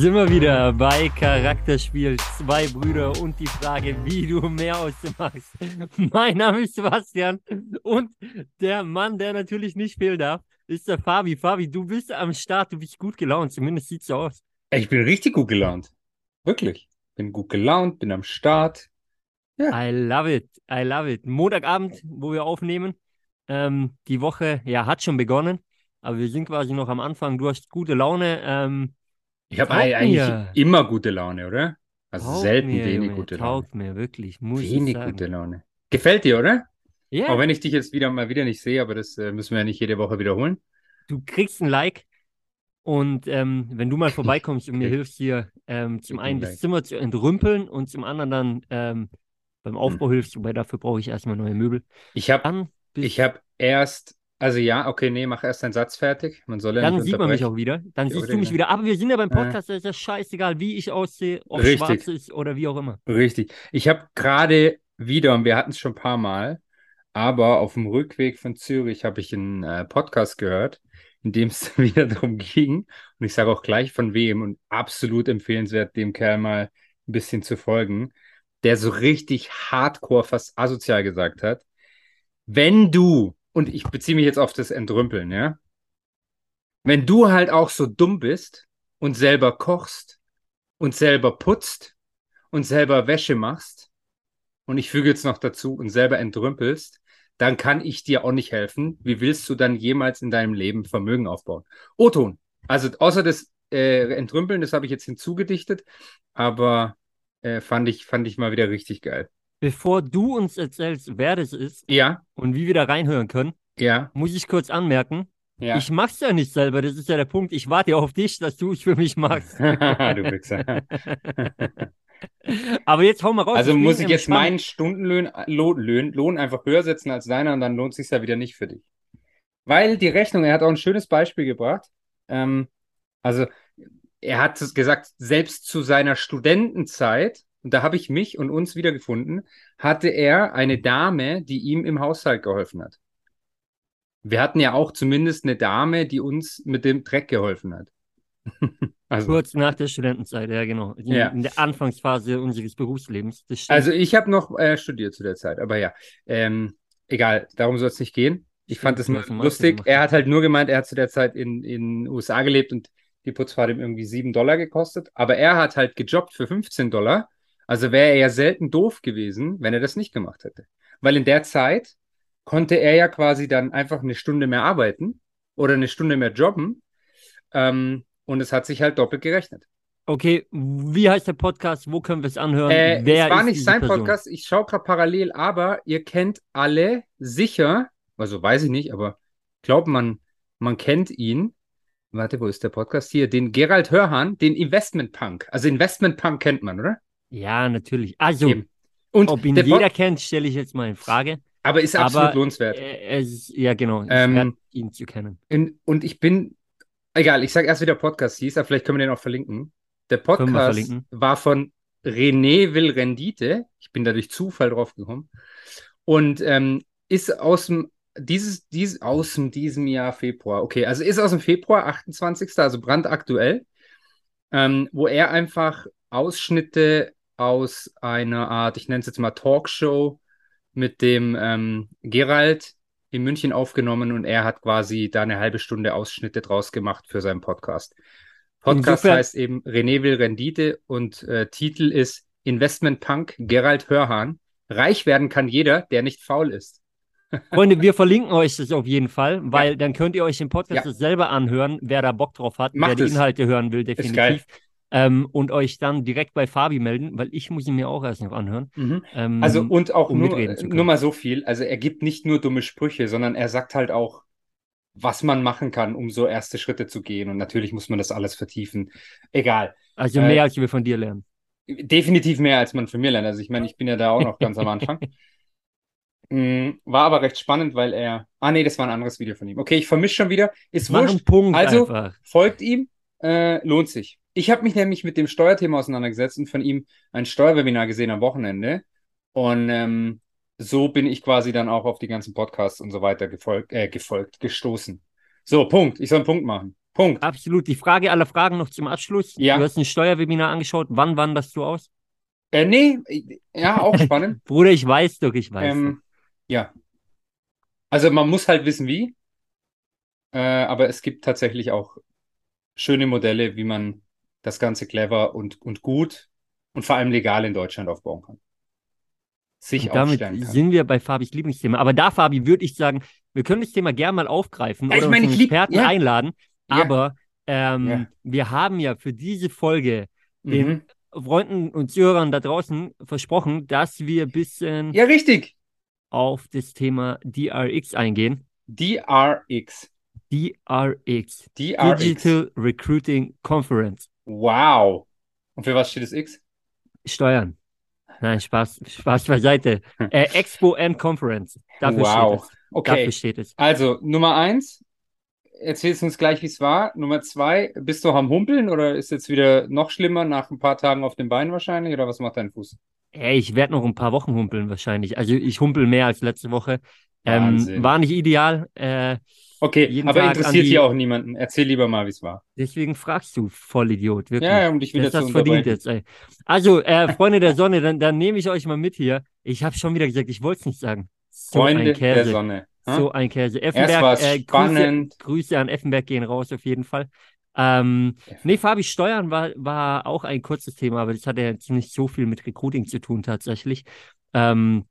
Sind wir wieder bei Charakterspiel Zwei Brüder und die Frage, wie du mehr aus dem machst. Mein Name ist Sebastian und der Mann, der natürlich nicht fehlen darf, ist der Fabi. Fabi, du bist am Start, du bist gut gelaunt, zumindest sieht so aus. Ich bin richtig gut gelaunt. Wirklich. Bin gut gelaunt, bin am Start. Ja. I love it, I love it. Montagabend, wo wir aufnehmen. Ähm, die Woche, ja, hat schon begonnen, aber wir sind quasi noch am Anfang. Du hast gute Laune. Ähm, ich habe eigentlich mir. immer gute Laune, oder? Also taugt selten mir, wenig Junge, gute taugt Laune. mir, wirklich. Muss Wenig gute Laune. Gefällt dir, oder? Ja, Auch wenn ich dich jetzt wieder mal wieder nicht sehe, aber das äh, müssen wir ja nicht jede Woche wiederholen. du kriegst ein Like. Und ähm, wenn du mal vorbeikommst und mir hilfst, hier ähm, zum einen ein das. Zimmer zu entrümpeln und zum anderen dann ähm, beim Aufbau Hm. hilfst, wobei dafür brauche ich erstmal neue Möbel. Ich habe hab erst, also ja, okay, nee, mach erst deinen Satz fertig. Man soll ja dann nicht sieht man mich auch wieder. Dann Ja, siehst du mich genau. wieder. Aber wir sind ja beim Ja. Podcast, da ist ja scheißegal, wie ich aussehe, ob Richtig. schwarz ist oder wie auch immer. Richtig. Ich habe gerade wieder, und wir hatten es schon ein paar Mal, aber auf dem Rückweg von Zürich habe ich einen äh, Podcast gehört, in dem es wieder darum ging. Und ich sage auch gleich von wem und absolut empfehlenswert, dem Kerl mal ein bisschen zu folgen, der so richtig hardcore, fast asozial gesagt hat, wenn du, und ich beziehe mich jetzt auf das Entrümpeln, ja, wenn du halt auch so dumm bist und selber kochst und selber putzt und selber Wäsche machst und ich füge jetzt noch dazu und selber entrümpelst, dann kann ich dir auch nicht helfen. Wie willst du dann jemals in deinem Leben Vermögen aufbauen? O-Ton. Also außer das äh, Entrümpeln, das habe ich jetzt hinzugedichtet, aber äh, fand ich, fand ich mal wieder richtig geil. Bevor du uns erzählst, wer das ist Ja, und wie wir da reinhören können, ja, muss ich kurz anmerken, ja. ich mach's ja nicht selber. Das ist ja der Punkt. Ich warte ja auf dich, dass du es für mich machst. du Wichser. Aber jetzt hau mal raus. Also bin muss ich jetzt meinen Stundenlohn Lohn, Lohn, einfach höher setzen als deiner und dann lohnt sich ja wieder nicht für dich. Weil die Rechnung, er hat auch ein schönes Beispiel gebracht. Ähm, also er hat es gesagt, selbst zu seiner Studentenzeit, und da habe ich mich und uns wiedergefunden, hatte er eine Dame, die ihm im Haushalt geholfen hat. Wir hatten ja auch zumindest eine Dame, die uns mit dem Dreck geholfen hat. also, Kurz nach der Studentenzeit, ja genau. In, Ja. in der Anfangsphase unseres Berufslebens. Das. Also ich habe noch äh, studiert zu der Zeit, aber ja, ähm, egal, darum soll es nicht gehen. Ich Stimmt, fand einen Master lustig. Er hat halt nur gemeint, er hat zu der Zeit in in den USA gelebt und die Putzfahrt ihm irgendwie 7 Dollar gekostet. Aber er hat halt gejobbt für 15 Dollar. Also wäre er ja selten doof gewesen, wenn er das nicht gemacht hätte. Weil in der Zeit konnte er ja quasi dann einfach eine Stunde mehr arbeiten oder eine Stunde mehr jobben. Ähm, und es hat sich halt doppelt gerechnet. okay, wie heißt der Podcast? Wo können wir es anhören? Äh, Wer es war ist nicht sein Person? Podcast, ich schaue gerade parallel, aber ihr kennt alle sicher, also weiß ich nicht, aber glaubt man, man kennt ihn. Warte, wo ist der Podcast hier? Den Gerald Hörhan, den Investment Punk. Also Investment Punk kennt man, oder? Ja, natürlich. Also, Eben. Und ob ihn jeder kennt, stelle ich jetzt mal in Frage. aber ist absolut aber, lohnenswert. Äh, es, ja, genau. Ähm, werde ihn zu kennen. Und, und ich bin, egal, ich sage erst, wie der Podcast hieß, aber vielleicht können wir den auch verlinken. Der Podcast verlinken. war von René Will Rendite. Ich bin da durch Zufall drauf gekommen. Und ähm, ist aus dem, dieses, dieses, aus dem, diesem Jahr Februar. Okay, also ist aus dem Februar, 28. Also brandaktuell, ähm, wo er einfach Ausschnitte aus einer Art, ich nenne es jetzt mal Talkshow mit dem ähm, Gerald in München aufgenommen und er hat quasi da eine halbe Stunde Ausschnitte draus gemacht für seinen Podcast. Podcast Insofern- heißt eben René will Rendite und äh, Titel ist Investment Punk Gerald Hörhan. Reich werden kann jeder, der nicht faul ist. Freunde, wir verlinken euch das auf jeden Fall, weil dann könnt ihr euch den Podcast Ja. selber anhören, wer da Bock drauf hat, Macht wer die es. Inhalte hören will, definitiv. Ähm, und euch dann direkt bei Fabi melden, weil ich muss ihn mir auch erst noch anhören. Ähm, Also und auch um nur, können. nur mal so viel. Also er gibt nicht nur dumme Sprüche, sondern er sagt halt auch, was man machen kann, um so erste Schritte zu gehen. Und natürlich muss man das alles vertiefen. Egal. also äh, mehr, als wir von dir lernen. Definitiv mehr, als man von mir lernt. Also ich meine, ich bin ja da auch noch ganz am Anfang. Mm, War aber recht spannend, weil er. Ah, nee, das war ein anderes Video von ihm. Okay, ich vermische schon wieder. Ist Mach wurscht. Punkt Also, einfach. folgt ihm, äh, lohnt sich. Ich habe mich nämlich mit dem Steuerthema auseinandergesetzt und von ihm ein Steuerwebinar gesehen am Wochenende. Und ähm, so bin ich quasi dann auch auf die ganzen Podcasts und so weiter gefolgt, äh, gefolgt, gestoßen. So, Punkt. Ich soll einen Punkt machen. Punkt. Absolut. Die Frage aller Fragen noch zum Abschluss. Ja. Du hast ein Steuerwebinar angeschaut. Wann wanderst du aus? Äh, nee, ja, auch spannend. Bruder, ich weiß doch, ich weiß. ähm, ja. Also man muss halt wissen, wie. Äh, aber es gibt tatsächlich auch schöne Modelle, wie man das Ganze clever und, und gut und vor allem legal in Deutschland aufbauen kann. Sich Und damit sind wir bei Fabis Lieblingsthema. Aber da, Fabi, würde ich sagen, wir können das Thema gerne mal aufgreifen Ja, oder meine, lieb- Experten ja. einladen. Ja. Aber ähm, Ja. wir haben ja für diese Folge den Mhm. Freunden und Zuhörern da draußen versprochen, dass wir ein bisschen Ja, richtig. auf das Thema DRX eingehen. DRX. DRX. DRX. Digital Recruiting Conference. Wow. Und für was steht das X? Steuern. Nein, Spaß, Spaß beiseite. Äh, Expo and Conference. Dafür Wow. steht es. Okay. Dafür steht es. Also, Nummer eins, erzählst uns gleich, wie es war. Nummer zwei, bist du am Humpeln oder ist jetzt wieder noch schlimmer nach ein paar Tagen auf dem Bein wahrscheinlich? Oder was macht dein Fuß? Ey, ich werde noch ein paar Wochen humpeln wahrscheinlich. Also ich humpel mehr als letzte Woche. Ähm, war nicht ideal. Äh, Okay, Jeden aber Tag interessiert die- hier auch niemanden. Erzähl lieber mal, wie es war. deswegen fragst du, Vollidiot. Wirklich. Ja, um dich wieder Das zu hast verdient jetzt, ey. Also, äh, Freunde der Sonne, dann, dann nehme ich euch mal mit hier. Ich habe schon wieder gesagt, ich wollte es nicht sagen. So Freunde ein der Käse. Sonne. Hm? So ein Käse. Erst Effenberg, äh, Grüße, spannend. Grüße an Effenberg gehen raus auf jeden Fall. Ähm, nee, Fabi, Steuern war, war auch ein kurzes Thema, aber das hat ja jetzt nicht so viel mit Recruiting zu tun tatsächlich. Ähm,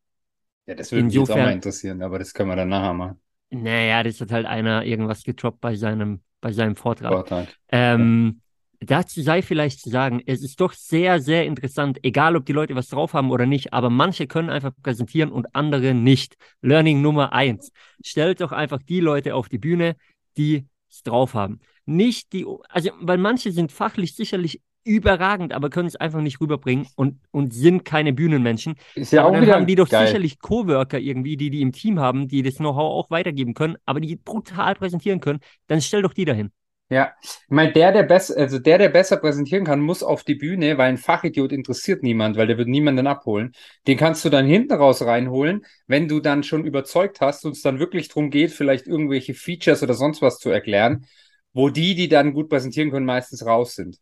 Ja, das würde mich jetzt auch mal interessieren, aber das können wir dann nachher machen. Naja, das hat halt einer irgendwas getroppt bei seinem, bei seinem Vortrag. Vortrag. Ähm, dazu sei vielleicht zu sagen, es ist doch sehr, sehr interessant, egal ob die Leute was drauf haben oder nicht, aber manche können einfach präsentieren und andere nicht. Learning Nummer eins. Stellt doch einfach die Leute auf die Bühne, die es drauf haben. Nicht die, also, weil manche sind fachlich sicherlich überragend, aber können es einfach nicht rüberbringen und, und sind keine Bühnenmenschen. Ist ja aber auch dann wieder haben die doch geil. sicherlich Coworker irgendwie, die die im Team haben, die das Know-how auch weitergeben können, aber die brutal präsentieren können. Dann stell doch die dahin. Ja, ich meine, der, der besser, also der, der besser präsentieren kann, muss auf die Bühne, weil ein Fachidiot interessiert niemand, weil der wird niemanden abholen. Den kannst du dann hinten raus reinholen, wenn du dann schon überzeugt hast und es dann wirklich darum geht, vielleicht irgendwelche Features oder sonst was zu erklären, wo die, die dann gut präsentieren können, meistens raus sind.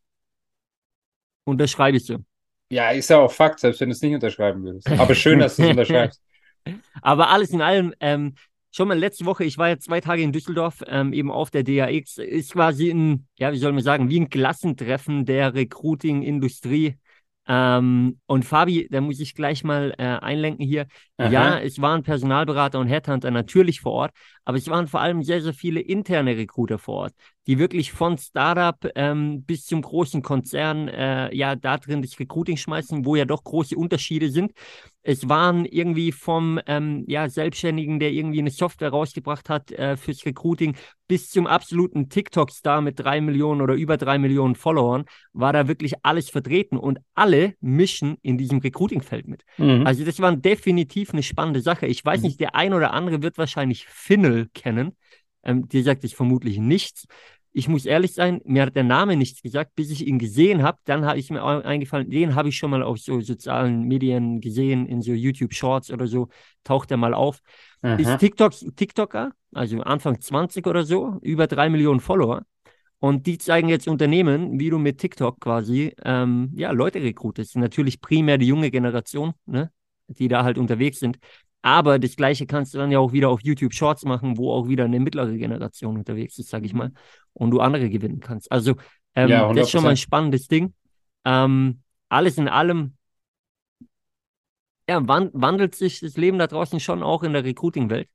Unterschreibe ich so. Ja, ist ja auch Fakt, selbst wenn du es nicht unterschreiben würdest. Aber schön, dass du es unterschreibst. Aber alles in allem, ähm, schon mal letzte Woche, ich war ja zwei Tage in Düsseldorf, ähm, eben auf der DAX, ist quasi ein, ja, wie soll man sagen, wie ein Klassentreffen der Recruiting-Industrie. Ähm, und Fabi, da muss ich gleich mal äh, einlenken hier. Ja, Aha. es waren Personalberater und Headhunter natürlich vor Ort, aber es waren vor allem sehr, sehr viele interne Recruiter vor Ort, die wirklich von Startup ähm, bis zum großen Konzern äh, ja da drin das Recruiting schmeißen, wo ja doch große Unterschiede sind. Es waren irgendwie vom ähm, ja, Selbstständigen, der irgendwie eine Software rausgebracht hat äh, fürs Recruiting, bis zum absoluten TikTok-Star mit drei Millionen oder über drei Millionen Followern, war da wirklich alles vertreten und alle mischen in diesem Recruiting-Feld mit. Mhm. Also das war definitiv eine spannende Sache. Ich weiß Mhm. nicht, der ein oder andere wird wahrscheinlich Finnel kennen. Ähm, dir sagt es vermutlich nichts. Ich muss ehrlich sein, mir hat der Name nichts gesagt, bis ich ihn gesehen habe. Dann habe ich mir eingefallen, den habe ich schon mal auf so sozialen Medien gesehen, in so YouTube Shorts oder so, taucht er mal auf. Ist Aha. TikTok, TikToker, also Anfang 20 oder so, über drei Millionen Follower. Und die zeigen jetzt Unternehmen, wie du mit TikTok quasi ähm, ja, Leute rekrutest. Natürlich primär die junge Generation, ne, die da halt unterwegs sind. Aber das Gleiche kannst du dann ja auch wieder auf YouTube Shorts machen, wo auch wieder eine mittlere Generation unterwegs ist, sag ich mal, und du andere gewinnen kannst. Also ähm, Ja, das ist schon mal ein 100%. spannendes Ding. Ähm, alles in allem ja, wan wandelt sich das Leben da draußen schon auch in der Recruiting-Welt.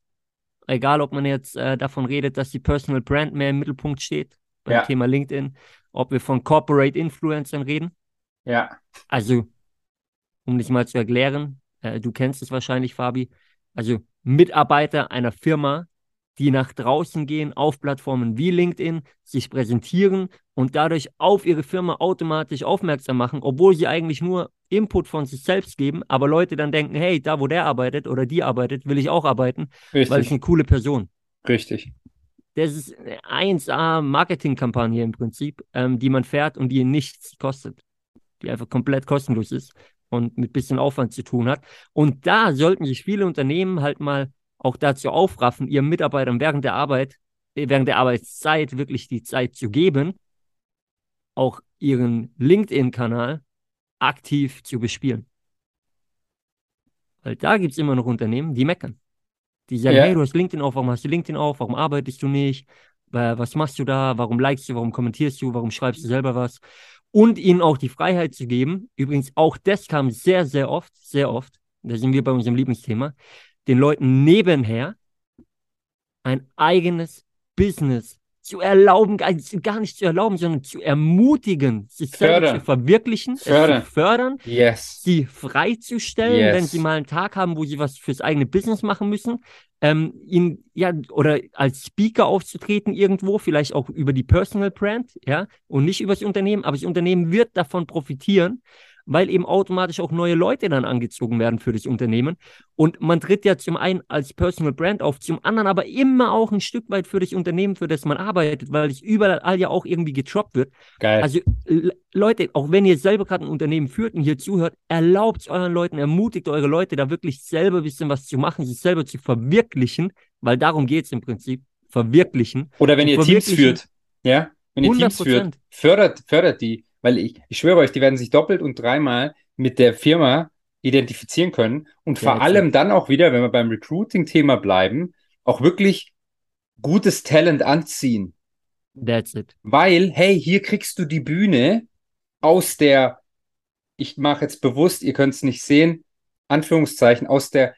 Egal, ob man jetzt äh, davon redet, dass die Personal Brand mehr im Mittelpunkt steht beim Ja. Thema LinkedIn, ob wir von Corporate Influencern reden. Ja. Also, um dich mal zu erklären, äh, du kennst es wahrscheinlich, Fabi. Also Mitarbeiter einer Firma, die nach draußen gehen auf Plattformen wie LinkedIn, sich präsentieren und dadurch auf ihre Firma automatisch aufmerksam machen, obwohl sie eigentlich nur Input von sich selbst geben, aber Leute dann denken, hey, da wo der arbeitet oder die arbeitet, will ich auch arbeiten, weil es Richtig. eine coole Person. Richtig. Das ist eine 1A Marketingkampagne im Prinzip, ähm, die man fährt und die nichts kostet, die einfach komplett kostenlos ist und mit bisschen Aufwand zu tun hat. Und da sollten sich viele Unternehmen halt mal auch dazu aufraffen, ihren Mitarbeitern während der Arbeit während der Arbeitszeit wirklich die Zeit zu geben, auch ihren LinkedIn-Kanal aktiv zu bespielen. Weil da gibt es immer noch Unternehmen, die meckern. Die sagen, Ja. hey, du hast LinkedIn auf, warum hast du LinkedIn auf, warum arbeitest du nicht, Äh, was machst du da, warum likest du, warum kommentierst du, warum schreibst du selber was? Und ihnen auch die Freiheit zu geben, übrigens auch das kam sehr, sehr oft, sehr oft, da sind wir bei unserem Lieblingsthema, den Leuten nebenher ein eigenes Business zu erlauben, gar nicht zu erlauben, sondern zu ermutigen, sich Fördern. zu verwirklichen, Fördern. zu fördern, Yes. sie freizustellen, Yes. wenn sie mal einen Tag haben, wo sie was fürs eigene Business machen müssen, ähm, ihn, ja, oder als Speaker aufzutreten irgendwo, vielleicht auch über die Personal Brand, ja, und nicht über das Unternehmen, aber das Unternehmen wird davon profitieren, weil eben automatisch auch neue Leute dann angezogen werden für das Unternehmen. Und man tritt ja zum einen als Personal Brand auf, zum anderen aber immer auch ein Stück weit für das Unternehmen, für das man arbeitet, weil es überall ja auch irgendwie getroppt wird. Geil. Also Leute, auch wenn ihr selber gerade ein Unternehmen führt und hier zuhört, erlaubt es euren Leuten, ermutigt eure Leute da wirklich selber ein bisschen was zu machen, sich selber zu verwirklichen, weil darum geht es im Prinzip, verwirklichen. Oder wenn ihr Teams führt, ja, wenn ihr Teams 100%. führt, fördert, fördert die, weil ich, ich schwöre euch, die werden sich doppelt und dreimal mit der Firma identifizieren können und Ja, vor allem dann auch wieder, wenn wir beim Recruiting-Thema bleiben, auch wirklich gutes Talent anziehen. That's it. Weil, hey, hier kriegst du die Bühne aus der, ich mache jetzt bewusst, ihr könnt es nicht sehen, Anführungszeichen, aus der,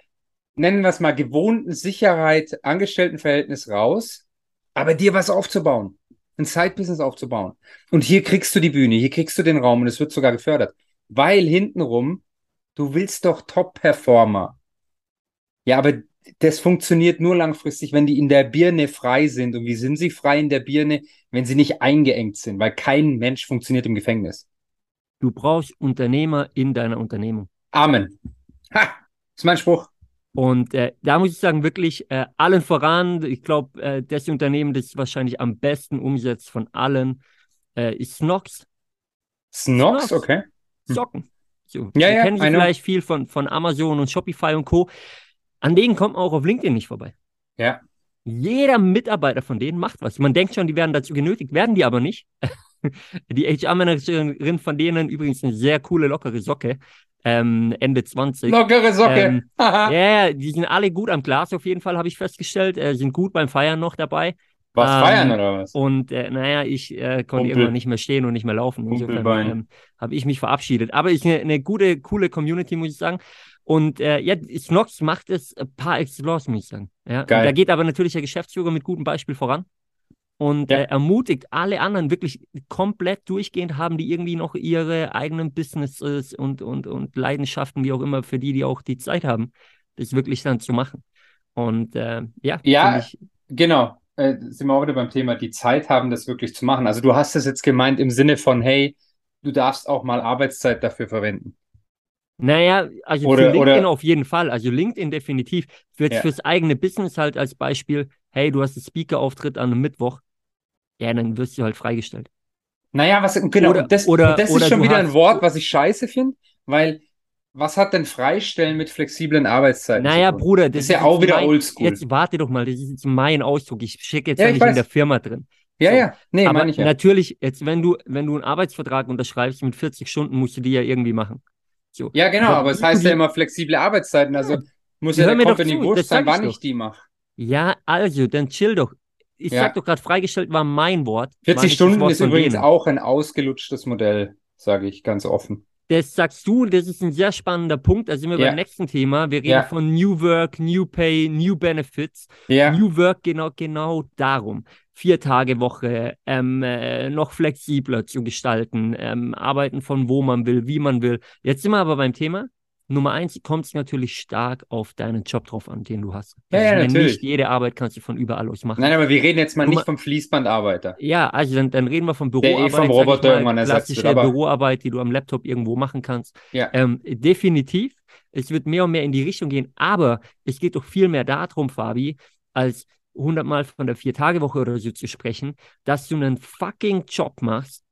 nennen wir es mal, gewohnten Sicherheit, Angestelltenverhältnis raus, aber dir was aufzubauen, ein Side-Business aufzubauen. Und hier kriegst du die Bühne, hier kriegst du den Raum und es wird sogar gefördert. Weil hintenrum, du willst doch Top-Performer. Ja, aber das funktioniert nur langfristig, wenn die in der Birne frei sind. Und wie sind sie frei in der Birne, wenn sie nicht eingeengt sind? Weil kein Mensch funktioniert im Gefängnis. Du brauchst Unternehmer in deiner Unternehmung. Amen. Ha! Ist mein Spruch. Und äh, da muss ich sagen, wirklich äh, allen voran, ich glaube, äh, das Unternehmen, das wahrscheinlich am besten umsetzt von allen, äh, ist Snox. Snox, Snox. okay. Hm. Socken. So, Ja, ja, kennen sie vielleicht viel von, von Amazon und Shopify und Co. An denen kommt man auch auf LinkedIn nicht vorbei. Ja. Jeder Mitarbeiter von denen macht was. Man denkt schon, die werden dazu genötigt, werden die aber nicht. Die HR-Managerin von denen übrigens eine sehr coole, lockere Socke. Ähm, Ende 20. Lockere Socke. Ähm. Ja, die sind alle gut am Glas auf jeden Fall, habe ich festgestellt. Äh, sind gut beim Feiern noch dabei. Was ähm, feiern oder was? Und äh, naja, ich äh, konnte Kumpel. irgendwann nicht mehr stehen und nicht mehr laufen. Insofern ähm, habe ich mich verabschiedet. Aber ist eine, eine gute, coole Community, muss ich sagen. Und äh, ja, Snox macht es äh, par excellence, muss ich sagen. Ja? Und Geil. da geht aber natürlich der Geschäftsführer mit gutem Beispiel voran und Ja. äh, ermutigt alle anderen wirklich komplett durchgehend, haben die irgendwie noch ihre eigenen Businesses und, und, und Leidenschaften, wie auch immer, für die, die auch die Zeit haben, das wirklich dann zu machen. Und äh, ja, Ja, ich, Genau, äh, sind wir auch wieder beim Thema, die Zeit haben, das wirklich zu machen. Also du hast es jetzt gemeint im Sinne von, hey, du darfst auch mal Arbeitszeit dafür verwenden. Naja, also Oder- für LinkedIn oder- auf jeden Fall. Also LinkedIn definitiv. Für, Ja. Fürs eigene Business halt als Beispiel, hey, du hast einen Speaker-Auftritt an einem Mittwoch, ja, dann wirst du halt freigestellt. Naja, was, genau, Oder- das, oder- das oder ist schon wieder ein hast- Wort, was ich scheiße finde, weil was hat denn Freistellen mit flexiblen Arbeitszeiten Naja? Bruder, das ist ja auch wieder mein, oldschool. Jetzt warte doch mal, das ist jetzt mein Ausdruck. Ich stecke jetzt Ja, ja ich nicht in der Firma drin. Ja, so. ja, nee, Aber meine ich ja. natürlich, jetzt, wenn du, wenn du einen Arbeitsvertrag unterschreibst mit 40 Stunden, musst du die ja irgendwie machen. So. Ja, genau, Aber aber es heißt ja immer flexible Arbeitszeiten, also muss ja der Company wurscht sein, ich wann doch. ich die mache. Ja, also, dann chill doch. Ich Ja. sag doch gerade, freigestellt war mein Wort. war 40 nicht das Stunden Wort ist übrigens denen. auch ein ausgelutschtes Modell, sage ich ganz offen. Das sagst du, das ist ein sehr spannender Punkt. Da sind wir Ja. beim nächsten Thema. Wir reden Ja. von New Work, New Pay, New Benefits. Ja, New Work genau, genau darum. Vier Tage Woche, ähm, äh, noch flexibler zu gestalten, ähm, arbeiten von wo man will, wie man will. Jetzt sind wir aber beim Thema. Nummer eins kommt es natürlich stark auf deinen Job drauf an, den du hast. Ja, Also ja, natürlich. Nicht jede Arbeit kannst du von überall aus machen. nein, aber wir reden jetzt mal Nummer- nicht vom Fließbandarbeiter. Ja, also dann, dann reden wir von Der eh Büroarbeit. vom Roboter irgendwann ersetzt klassische wird, aber- Büroarbeit, die du am Laptop irgendwo machen kannst. Ja. Ähm, definitiv. Es wird mehr und mehr in die Richtung gehen, aber es geht doch viel mehr darum, Fabi, als hundertmal von der Vier-Tage-Woche oder so zu sprechen, dass du einen fucking Job machst,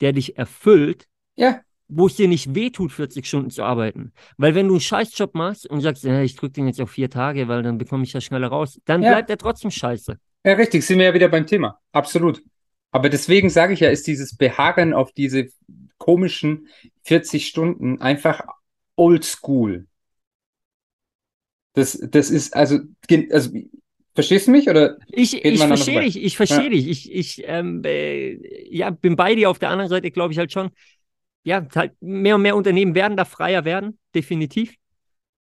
der dich erfüllt, Ja, wo es dir nicht wehtut, 40 Stunden zu arbeiten. Weil wenn du einen Scheißjob machst und sagst, ja, ich drücke den jetzt auf vier Tage, weil dann bekomme ich ja schneller raus, dann Ja. bleibt er trotzdem scheiße. Ja, richtig, sind wir ja wieder beim Thema. Absolut. Aber deswegen sage ich ja, ist dieses Beharren auf diese komischen 40 Stunden einfach oldschool. Das, das ist, also, also, verstehst du mich? Oder ich, ich verstehe dich, ich verstehe ja. dich. Ich, ich ähm, äh, ja, bin bei dir. Auf der anderen Seite glaube ich halt schon, ja, halt mehr und mehr Unternehmen werden da freier werden, definitiv.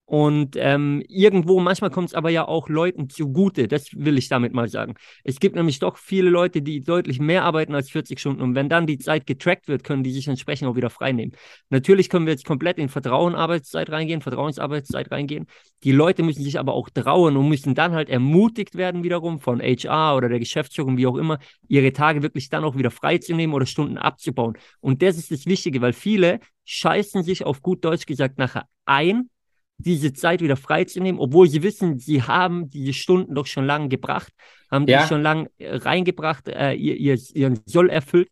Und ähm, irgendwo, manchmal kommt es aber ja auch Leuten zugute, das will ich damit mal sagen. Es gibt nämlich doch viele Leute, die deutlich mehr arbeiten als 40 Stunden und wenn dann die Zeit getrackt wird, können die sich entsprechend auch wieder freinehmen. Natürlich können wir jetzt komplett in Vertrauensarbeitszeit reingehen, Vertrauensarbeitszeit reingehen. Die Leute müssen sich aber auch trauen und müssen dann halt ermutigt werden wiederum von HR oder der Geschäftsführung, wie auch immer, ihre Tage wirklich dann auch wieder freizunehmen oder Stunden abzubauen. Und das ist das Wichtige, weil viele scheißen sich auf gut Deutsch gesagt nachher ein diese Zeit wieder freizunehmen, obwohl sie wissen, sie haben diese Stunden doch schon lange gebracht, haben ja. die schon lange äh, reingebracht, äh, ihr, ihr, ihren Soll erfüllt.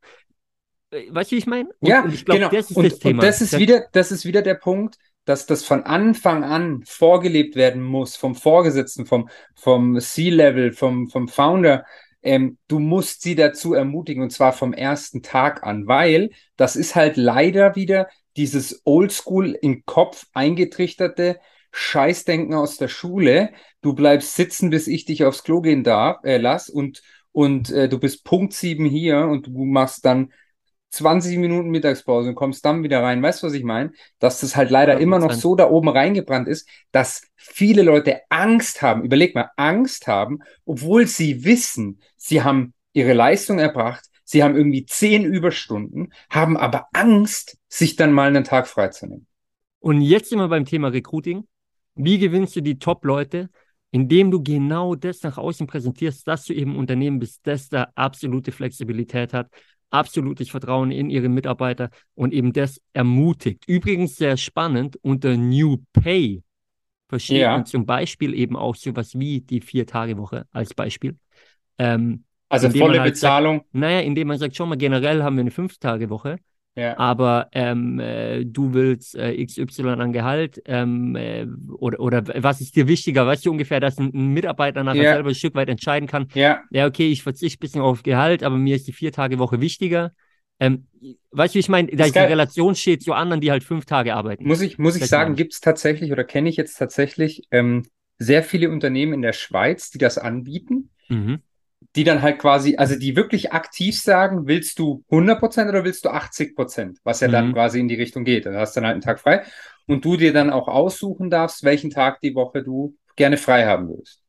Äh, weißt du, wie ich meine? Ja, und ich glaube, genau. das ist und, das Thema. Und das ist, wieder, das ist wieder der Punkt, dass das von Anfang an vorgelebt werden muss, vom Vorgesetzten, vom, vom C-Level, vom, vom Founder. Ähm, du musst sie dazu ermutigen und zwar vom ersten Tag an, weil das ist halt leider wieder dieses Oldschool im Kopf eingetrichterte Scheißdenken aus der Schule. Du bleibst sitzen, bis ich dich aufs Klo gehen darf, äh, lass und, und äh, du bist Punkt sieben hier und du machst dann 20 Minuten Mittagspause und kommst dann wieder rein. Weißt du, was ich meine? Dass das halt leider immer noch so da oben reingebrannt ist, dass viele Leute Angst haben. Überleg mal, Angst haben, obwohl sie wissen, sie haben ihre Leistung erbracht, Sie haben irgendwie zehn Überstunden, haben aber Angst, sich dann mal einen Tag freizunehmen. Und jetzt sind wir beim Thema Recruiting. Wie gewinnst du die Top-Leute? Indem du genau das nach außen präsentierst, dass du eben ein Unternehmen bist, das da absolute Flexibilität hat, absolutes Vertrauen in ihre Mitarbeiter und eben das ermutigt. Übrigens sehr spannend, unter New Pay versteht ja. man zum Beispiel eben auch sowas wie die Vier-Tage-Woche als Beispiel. Ähm, also volle halt Bezahlung. Sagt, naja, indem man sagt, schon mal, generell haben wir eine Fünf-Tage-Woche. Ja. Aber ähm, äh, du willst äh, XY an Gehalt ähm, äh, oder, oder was ist dir wichtiger? Weißt du ungefähr, dass ein, ein Mitarbeiter nachher ja. selber ein Stück weit entscheiden kann, ja, ja okay, ich verzichte ein bisschen auf Gehalt, aber mir ist die Vier-Tage-Woche wichtiger. Ähm, weißt du, ich meine, da ist die Relation steht zu anderen, die halt fünf Tage arbeiten. Muss ich, muss ich sagen, gibt es tatsächlich oder kenne ich jetzt tatsächlich ähm, sehr viele Unternehmen in der Schweiz, die das anbieten. Mhm die dann halt quasi, also die wirklich aktiv sagen, willst du 100% oder willst du 80%, was ja mhm. dann quasi in die Richtung geht. Du hast dann halt einen Tag frei und du dir dann auch aussuchen darfst, welchen Tag die Woche du gerne frei haben willst.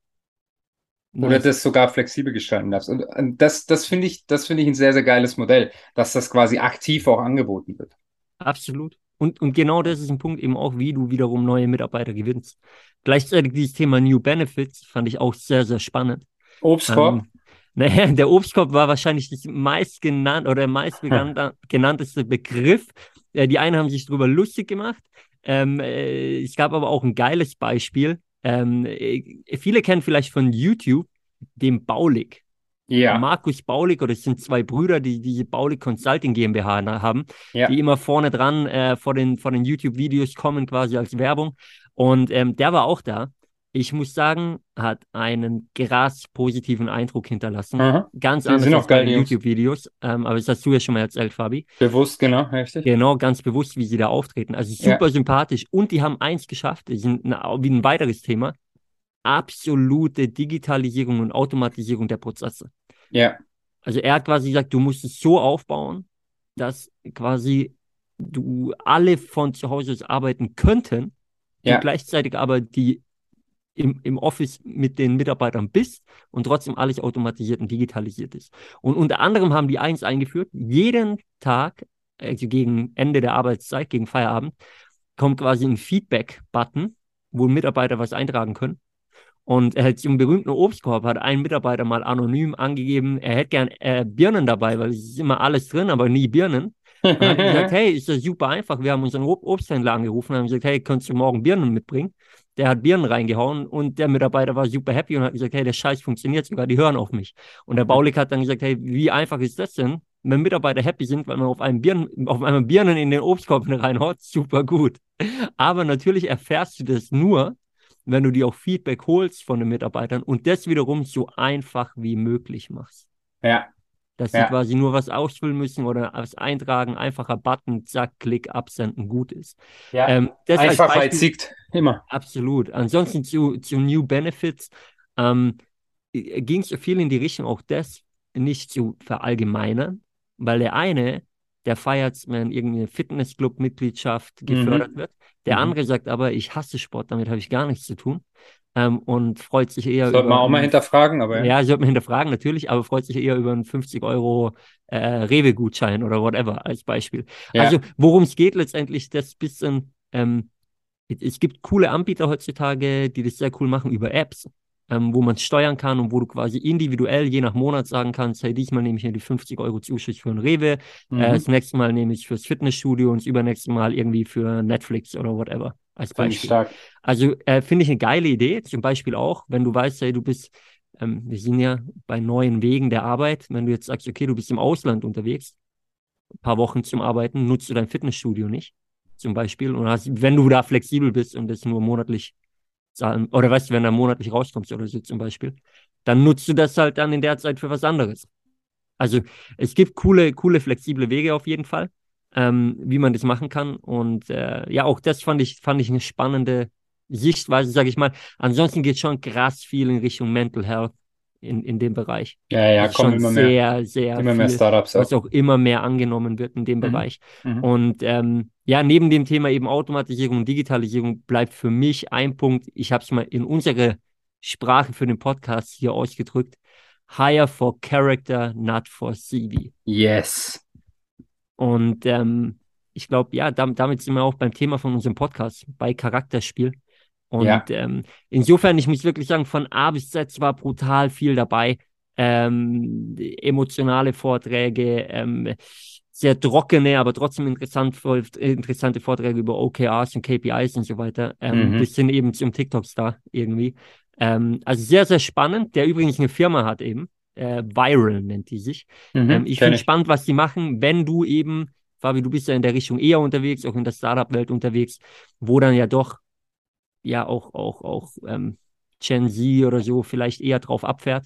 Nice. Oder das sogar flexibel gestalten darfst. Und, und das, das finde ich, das finde ich ein sehr, sehr geiles Modell, dass das quasi aktiv auch angeboten wird. Absolut. Und, und genau das ist ein Punkt eben auch, wie du wiederum neue Mitarbeiter gewinnst. Gleichzeitig dieses Thema New Benefits fand ich auch sehr, sehr spannend. Obstkorb. Ähm, naja, der Obstkorb war wahrscheinlich das meist genannt oder meist genannteste Begriff. Äh, die einen haben sich darüber lustig gemacht. Ähm, äh, es gab aber auch ein geiles Beispiel. Ähm, äh, viele kennen vielleicht von YouTube den Baulig. Ja. Markus Baulig, oder es sind zwei Brüder, die diese Baulig Consulting GmbH haben, ja. die immer vorne dran äh, vor den, vor den YouTube-Videos kommen, quasi als Werbung. Und ähm, der war auch da ich muss sagen, hat einen krass positiven Eindruck hinterlassen. Aha. Ganz anders als bei YouTube-Videos. Ähm, aber das hast du ja schon mal erzählt, Fabi. Bewusst, genau, richtig. Genau, ganz bewusst, wie sie da auftreten. Also super ja. sympathisch. Und die haben eins geschafft, das ist ein, wie ein weiteres Thema. Absolute Digitalisierung und Automatisierung der Prozesse. Ja. Also er hat quasi gesagt, du musst es so aufbauen, dass quasi du alle von zu Hause aus arbeiten könnten, ja. und gleichzeitig aber die im, im Office mit den Mitarbeitern bist und trotzdem alles automatisiert und digitalisiert ist. Und unter anderem haben die eins eingeführt, jeden Tag, also gegen Ende der Arbeitszeit, gegen Feierabend, kommt quasi ein Feedback-Button, wo Mitarbeiter was eintragen können. Und er hat zum berühmten Obstkorb hat ein Mitarbeiter mal anonym angegeben, er hätte gern äh, Birnen dabei, weil es ist immer alles drin, aber nie Birnen. Und hat gesagt, hey, ist das super einfach. Wir haben unseren Ob Obsthändler angerufen und haben gesagt, hey, könntest du morgen Birnen mitbringen? Der hat Birnen reingehauen und der Mitarbeiter war super happy und hat gesagt, hey, der Scheiß funktioniert sogar, die hören auf mich. Und der Baulig hat dann gesagt, hey, wie einfach ist das denn? Wenn Mitarbeiter happy sind, weil man auf einem Birnen, auf einmal Birnen in den Obstkorb reinhaut, super gut. Aber natürlich erfährst du das nur, wenn du dir auch Feedback holst von den Mitarbeitern und das wiederum so einfach wie möglich machst. Ja. Dass sie Ja. quasi nur was ausfüllen müssen oder was eintragen, einfacher Button, zack, Klick, absenden, gut ist. Ja. Ähm, Einfachheit siegt immer. Absolut. Ansonsten zu, zu New Benefits ähm, ging es viel in die Richtung, auch das nicht zu verallgemeinern, weil der eine, der feiert, wenn irgendeine Fitnessclub-Mitgliedschaft gefördert wird. Der Mhm. andere sagt aber, ich hasse Sport, damit habe ich gar nichts zu tun ähm, und freut sich eher Sollte man auch mal hinterfragen, aber ja. ja, sollte man hinterfragen, natürlich, aber freut sich eher über einen 50 Euro äh, Rewe-Gutschein oder whatever als Beispiel. Ja. Also, worum es geht letztendlich, das bisschen, ähm, es- es gibt coole Anbieter heutzutage, die das sehr cool machen über Apps, ähm, wo man steuern kann und wo du quasi individuell je nach Monat sagen kannst, hey, diesmal nehme ich mir die 50 Euro Zuschuss für ein Rewe, Mhm. äh, das nächste Mal nehme ich fürs Fitnessstudio und das übernächste Mal irgendwie für Netflix oder whatever als Finde ich Beispiel. stark. Also äh, finde ich eine geile Idee. Zum Beispiel auch, wenn du weißt, hey, du bist, ähm, wir sind ja bei neuen Wegen der Arbeit. Wenn du jetzt sagst, okay, du bist im Ausland unterwegs, ein paar Wochen zum Arbeiten, nutzt du dein Fitnessstudio nicht, zum Beispiel. Und hast, wenn du da flexibel bist und das nur monatlich zahlen, oder weißt du, wenn du monatlich rauskommst oder so zum Beispiel, dann nutzt du das halt dann in der Zeit für was anderes. Also es gibt coole, coole, flexible Wege auf jeden Fall, ähm, wie man das machen kann. Und äh, ja, auch das fand ich, fand ich eine spannende Sichtweise, sage ich mal. Ansonsten geht schon krass viel in Richtung Mental Health in, in dem Bereich. Ja, ja, kommen immer mehr, sehr, sehr immer mehr viel, Startups was auch. auch immer mehr angenommen wird in dem Mhm. Bereich. Mhm. Und ähm, ja, neben dem Thema eben Automatisierung und Digitalisierung bleibt für mich ein Punkt, ich habe es mal in unsere Sprache für den Podcast hier ausgedrückt, Hire for Character, not for CV. Yes. Und ähm, ich glaube, ja, damit, damit sind wir auch beim Thema von unserem Podcast, bei Charakterspiel. Und Ja. ähm, insofern, ich muss wirklich sagen, von A bis Z war brutal viel dabei. Ähm, emotionale Vorträge, ähm, sehr trockene, aber trotzdem interessant, interessante Vorträge über OKRs und KPIs und so weiter, ähm, Mhm. bis hin eben zum TikTok-Star irgendwie. Ähm, also sehr, sehr spannend, der übrigens eine Firma hat eben, äh, Viral nennt die sich. Mhm, Ähm, ich finde spannend, was die machen, wenn du eben, Fabi, du bist ja in der Richtung eher unterwegs, auch in der Startup-Welt unterwegs, wo dann ja doch ja auch, auch, auch ähm, Gen Z oder so vielleicht eher drauf abfährt,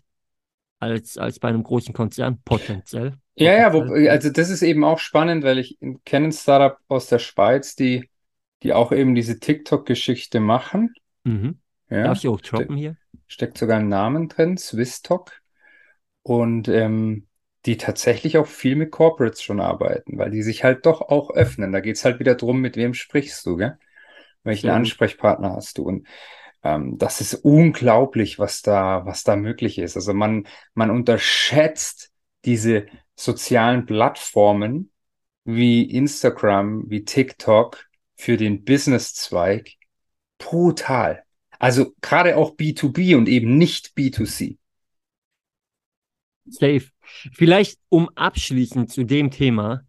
als, als bei einem großen Konzern, potenziell. Ja, ja, wo, also das ist eben auch spannend, weil ich kenne ein Startup aus der Schweiz, die, die auch eben diese TikTok-Geschichte machen. Mhm. Ja, Darf ich auch droppen hier? steckt sogar ein Namen drin, Swisstalk. Und ähm, die tatsächlich auch viel mit Corporates schon arbeiten, weil die sich halt doch auch öffnen. Da geht's halt wieder drum, mit wem sprichst du, gell? Welchen gut. Ansprechpartner hast du? Und ähm, das ist unglaublich, was da, was da möglich ist. Also man, man unterschätzt diese sozialen Plattformen wie Instagram, wie TikTok für den Businesszweig brutal. Also gerade auch B2B und eben nicht B2C. Safe. Vielleicht, um abschließend zu dem Thema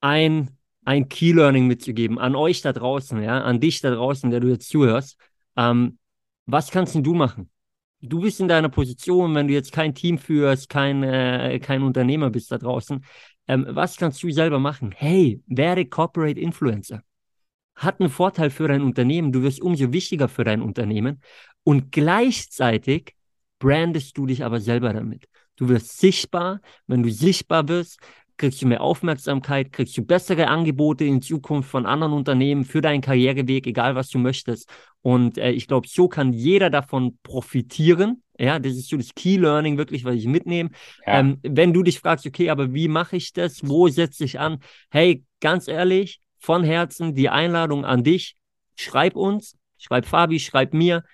ein, ein Key Learning mitzugeben an euch da draußen, ja, an dich da draußen, der du jetzt zuhörst. Ähm, was kannst denn du machen? Du bist in deiner Position, wenn du jetzt kein Team führst, kein, äh, kein Unternehmer bist da draußen. Ähm, was kannst du selber machen? Hey, werde Corporate Influencer. Hat einen Vorteil für dein Unternehmen. Du wirst umso wichtiger für dein Unternehmen. Und gleichzeitig brandest du dich aber selber damit. Du wirst sichtbar. Wenn du sichtbar wirst, kriegst du mehr Aufmerksamkeit, kriegst du bessere Angebote in Zukunft von anderen Unternehmen für deinen Karriereweg, egal was du möchtest. Und äh, ich glaube, so kann jeder davon profitieren. Ja, das ist so das Key Learning wirklich, was ich mitnehme. Ja. Ähm, wenn du dich fragst, okay, aber wie mache ich das? Wo setze ich an? Hey, ganz ehrlich, von Herzen die Einladung an dich. Schreib uns, schreib Fabi, schreib mir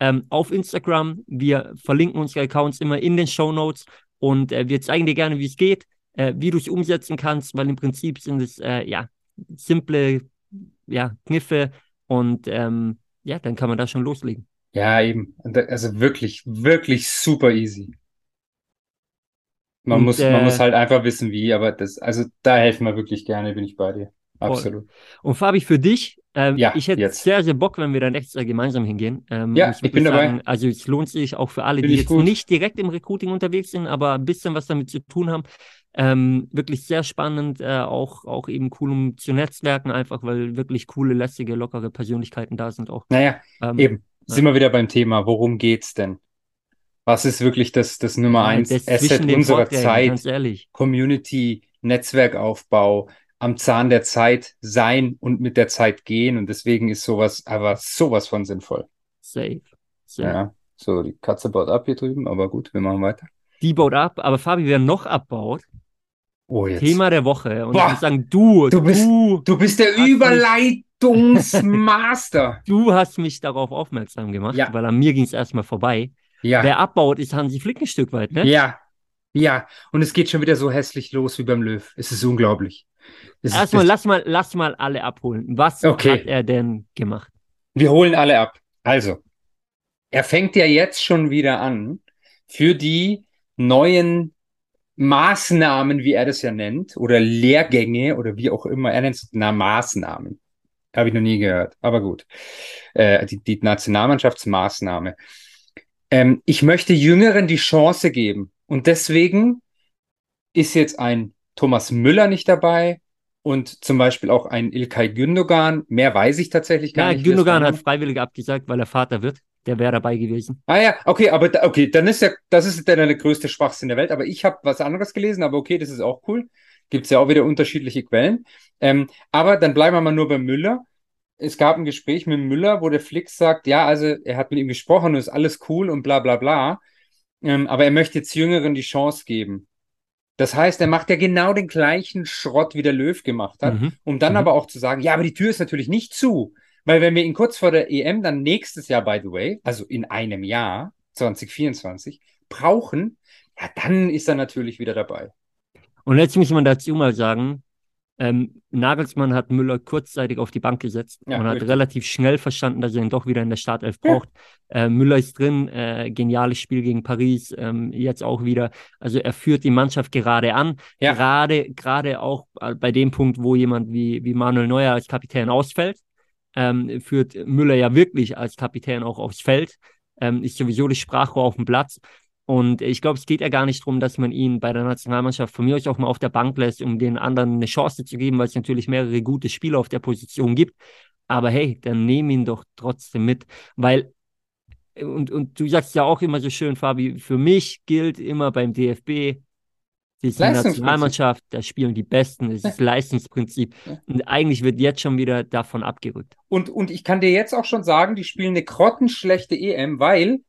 ähm, auf Instagram. Wir verlinken unsere Accounts immer in den Show Notes und äh, wir zeigen dir gerne, wie es geht, äh, wie du es umsetzen kannst, weil im Prinzip sind es äh, ja simple ja, Kniffe und ähm, ja, dann kann man da schon loslegen. Ja, eben. Also wirklich, wirklich super easy. Man Und, muss, man muss äh, halt einfach wissen, wie, aber das, also da helfen wir wirklich gerne, bin ich bei dir. Absolut. Und Fabi, für dich, ähm, Ja, ich hätte jetzt. sehr, sehr Bock, wenn wir dann extra gemeinsam hingehen. Ähm, Ja, ich wirklich bin dabei. sagen, also es lohnt sich auch für alle, Finde die ich jetzt gut. nicht direkt im Recruiting unterwegs sind, aber ein bisschen was damit zu tun haben. Ähm, wirklich sehr spannend, äh, auch, auch eben cool, um zu netzwerken, einfach weil wirklich coole, lässige, lockere Persönlichkeiten da sind auch. Naja, Ähm, eben. ja. Sind wir wieder beim Thema. Worum geht's denn? Was ist wirklich das, das Nummer Ja, eins das Asset unserer Zeit? ganz ehrlich. Community, Netzwerkaufbau, am Zahn der Zeit sein und mit der Zeit gehen. Und deswegen ist sowas aber sowas von sinnvoll. Safe. Safe. Ja. So, die Katze baut ab hier drüben, aber gut, wir machen weiter. Die baut ab, aber Fabi, wer noch abbaut, Oh. Thema der Woche. Und Boah, ich muss sagen, du, du bist- du, Du bist der Überleitungsmaster. du hast mich darauf aufmerksam gemacht, Ja. weil an mir ging es erstmal vorbei. Ja, Wer abbaut, ist Hansi Flick ein Stück weit, ne? ja, ja. Und es geht schon wieder so hässlich los wie beim Löw. Es ist unglaublich. Ist, Erstmal, das, lass mal, lass mal alle abholen. Was Okay. hat er denn gemacht? wir holen alle ab. Also, er fängt ja jetzt schon wieder an, für die neuen Maßnahmen, wie er das ja nennt, oder Lehrgänge oder wie auch immer, er nennt es na, Maßnahmen. Habe ich noch nie gehört, aber gut. Äh, die, die Nationalmannschaftsmaßnahme. Ähm, ich möchte Jüngeren die Chance geben. Und deswegen ist jetzt ein Thomas Müller nicht dabei und zum Beispiel auch ein Ilkay Gündogan. Mehr weiß ich tatsächlich gar Ja, nicht. Gündogan hat freiwillig abgesagt, weil er Vater wird. Der wäre dabei gewesen. Ah ja, okay, aber da, okay, dann ist ja, das ist dann der größte Schwachsinn der Welt. Aber ich habe was anderes gelesen, aber okay, das ist auch cool. Gibt's ja auch wieder unterschiedliche Quellen. Ähm, aber dann bleiben wir mal nur bei Müller. Es gab ein Gespräch mit Müller, wo der Flick sagt, ja, also er hat mit ihm gesprochen und ist alles cool und bla bla bla. Ähm, aber er möchte jetzt Jüngeren die Chance geben. Das heißt, er macht ja genau den gleichen Schrott, wie der Löw gemacht hat, Mhm. um dann Mhm. aber auch zu sagen, ja, aber die Tür ist natürlich nicht zu. Weil wenn wir ihn kurz vor der EM dann nächstes Jahr, by the way, also in einem Jahr, 2024, brauchen, ja, dann ist er natürlich wieder dabei. Und jetzt muss man dazu mal sagen, ähm, Nagelsmann hat Müller kurzzeitig auf die Bank gesetzt Ja, und hat richtig. relativ schnell verstanden, dass er ihn doch wieder in der Startelf Ja. braucht. Äh, Müller ist drin, äh, geniales Spiel gegen Paris, ähm, jetzt auch wieder. Also er führt die Mannschaft gerade an. Ja. Gerade, gerade auch äh, bei dem Punkt, wo jemand wie, wie Manuel Neuer als Kapitän ausfällt, ähm, führt Müller ja wirklich als Kapitän auch aufs Feld. Ähm, ist sowieso das Sprachrohr auf dem Platz. Und ich glaube, es geht ja gar nicht darum, dass man ihn bei der Nationalmannschaft von mir aus auch mal auf der Bank lässt, um den anderen eine Chance zu geben, weil es natürlich mehrere gute Spieler auf der Position gibt. Aber hey, dann nehm ihn doch trotzdem mit, weil, und, und du sagst ja auch immer so schön, Fabi, für mich gilt immer beim DFB, die. Nationalmannschaft, da spielen die Besten, das ist Leistungsprinzip. Und eigentlich wird jetzt schon wieder davon abgerückt. Und, und ich kann dir jetzt auch schon sagen, die spielen eine grottenschlechte EM, weil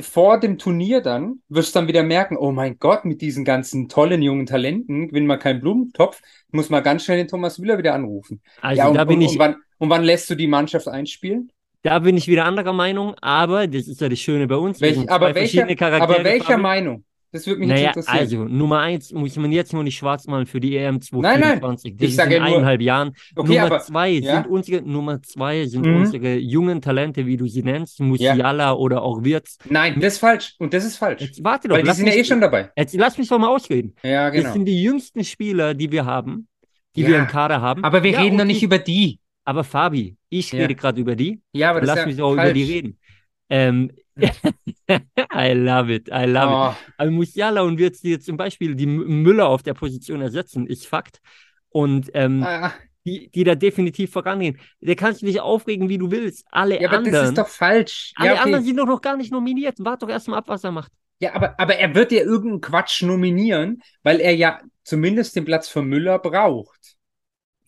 vor dem Turnier dann wirst du dann wieder merken, oh mein Gott, mit diesen ganzen tollen jungen Talenten gewinnen wir keinen Blumentopf, muss man ganz schnell den Thomas Müller wieder anrufen. Also ja, und, da bin und, ich, und, wann, und wann lässt du die Mannschaft einspielen? da bin ich wieder anderer Meinung, aber das ist ja das Schöne bei uns. Welch, aber, welcher, verschiedene Charaktere. aber welcher. Meinung? Das würde mich Naja, jetzt interessieren. also Nummer eins muss man jetzt nur nicht schwarz malen für die EM Nein, nein. 2024. Ich Das ist sage in ja nur- eineinhalb Jahren. okay, Nummer aber zwei ja. sind unsere Nummer zwei sind Mhm. unsere jungen Talente, wie du sie nennst, Musiala oder auch Wirtz. nein, das ist falsch. Und das ist falsch. Jetzt warte doch, Weil die sind ja mich, eh schon dabei. jetzt lass mich doch mal ausreden. Ja, Das genau. sind die jüngsten Spieler, die wir haben, die Ja, wir im Kader haben. Aber wir Ja, reden doch nicht ich- über die. Aber Fabi, ich Ja. rede gerade über die. Ja, aber das Lass ist mich ja auch über die reden. Ähm, I love it, I love it. Oh, Aber Musiala und Wirtz, die jetzt zum Beispiel die Müller auf der Position ersetzen, ist Fakt. Und ähm, ah, die, die da definitiv vorangehen. Da kannst du dich aufregen, wie du willst. Alle ja, aber das anderen, ist doch falsch. alle Ja, okay. anderen sind doch noch gar nicht nominiert. Wart doch erstmal ab, was er macht. Ja, aber, aber er wird ja irgendeinen Quatsch nominieren, weil er ja zumindest den Platz für Müller braucht.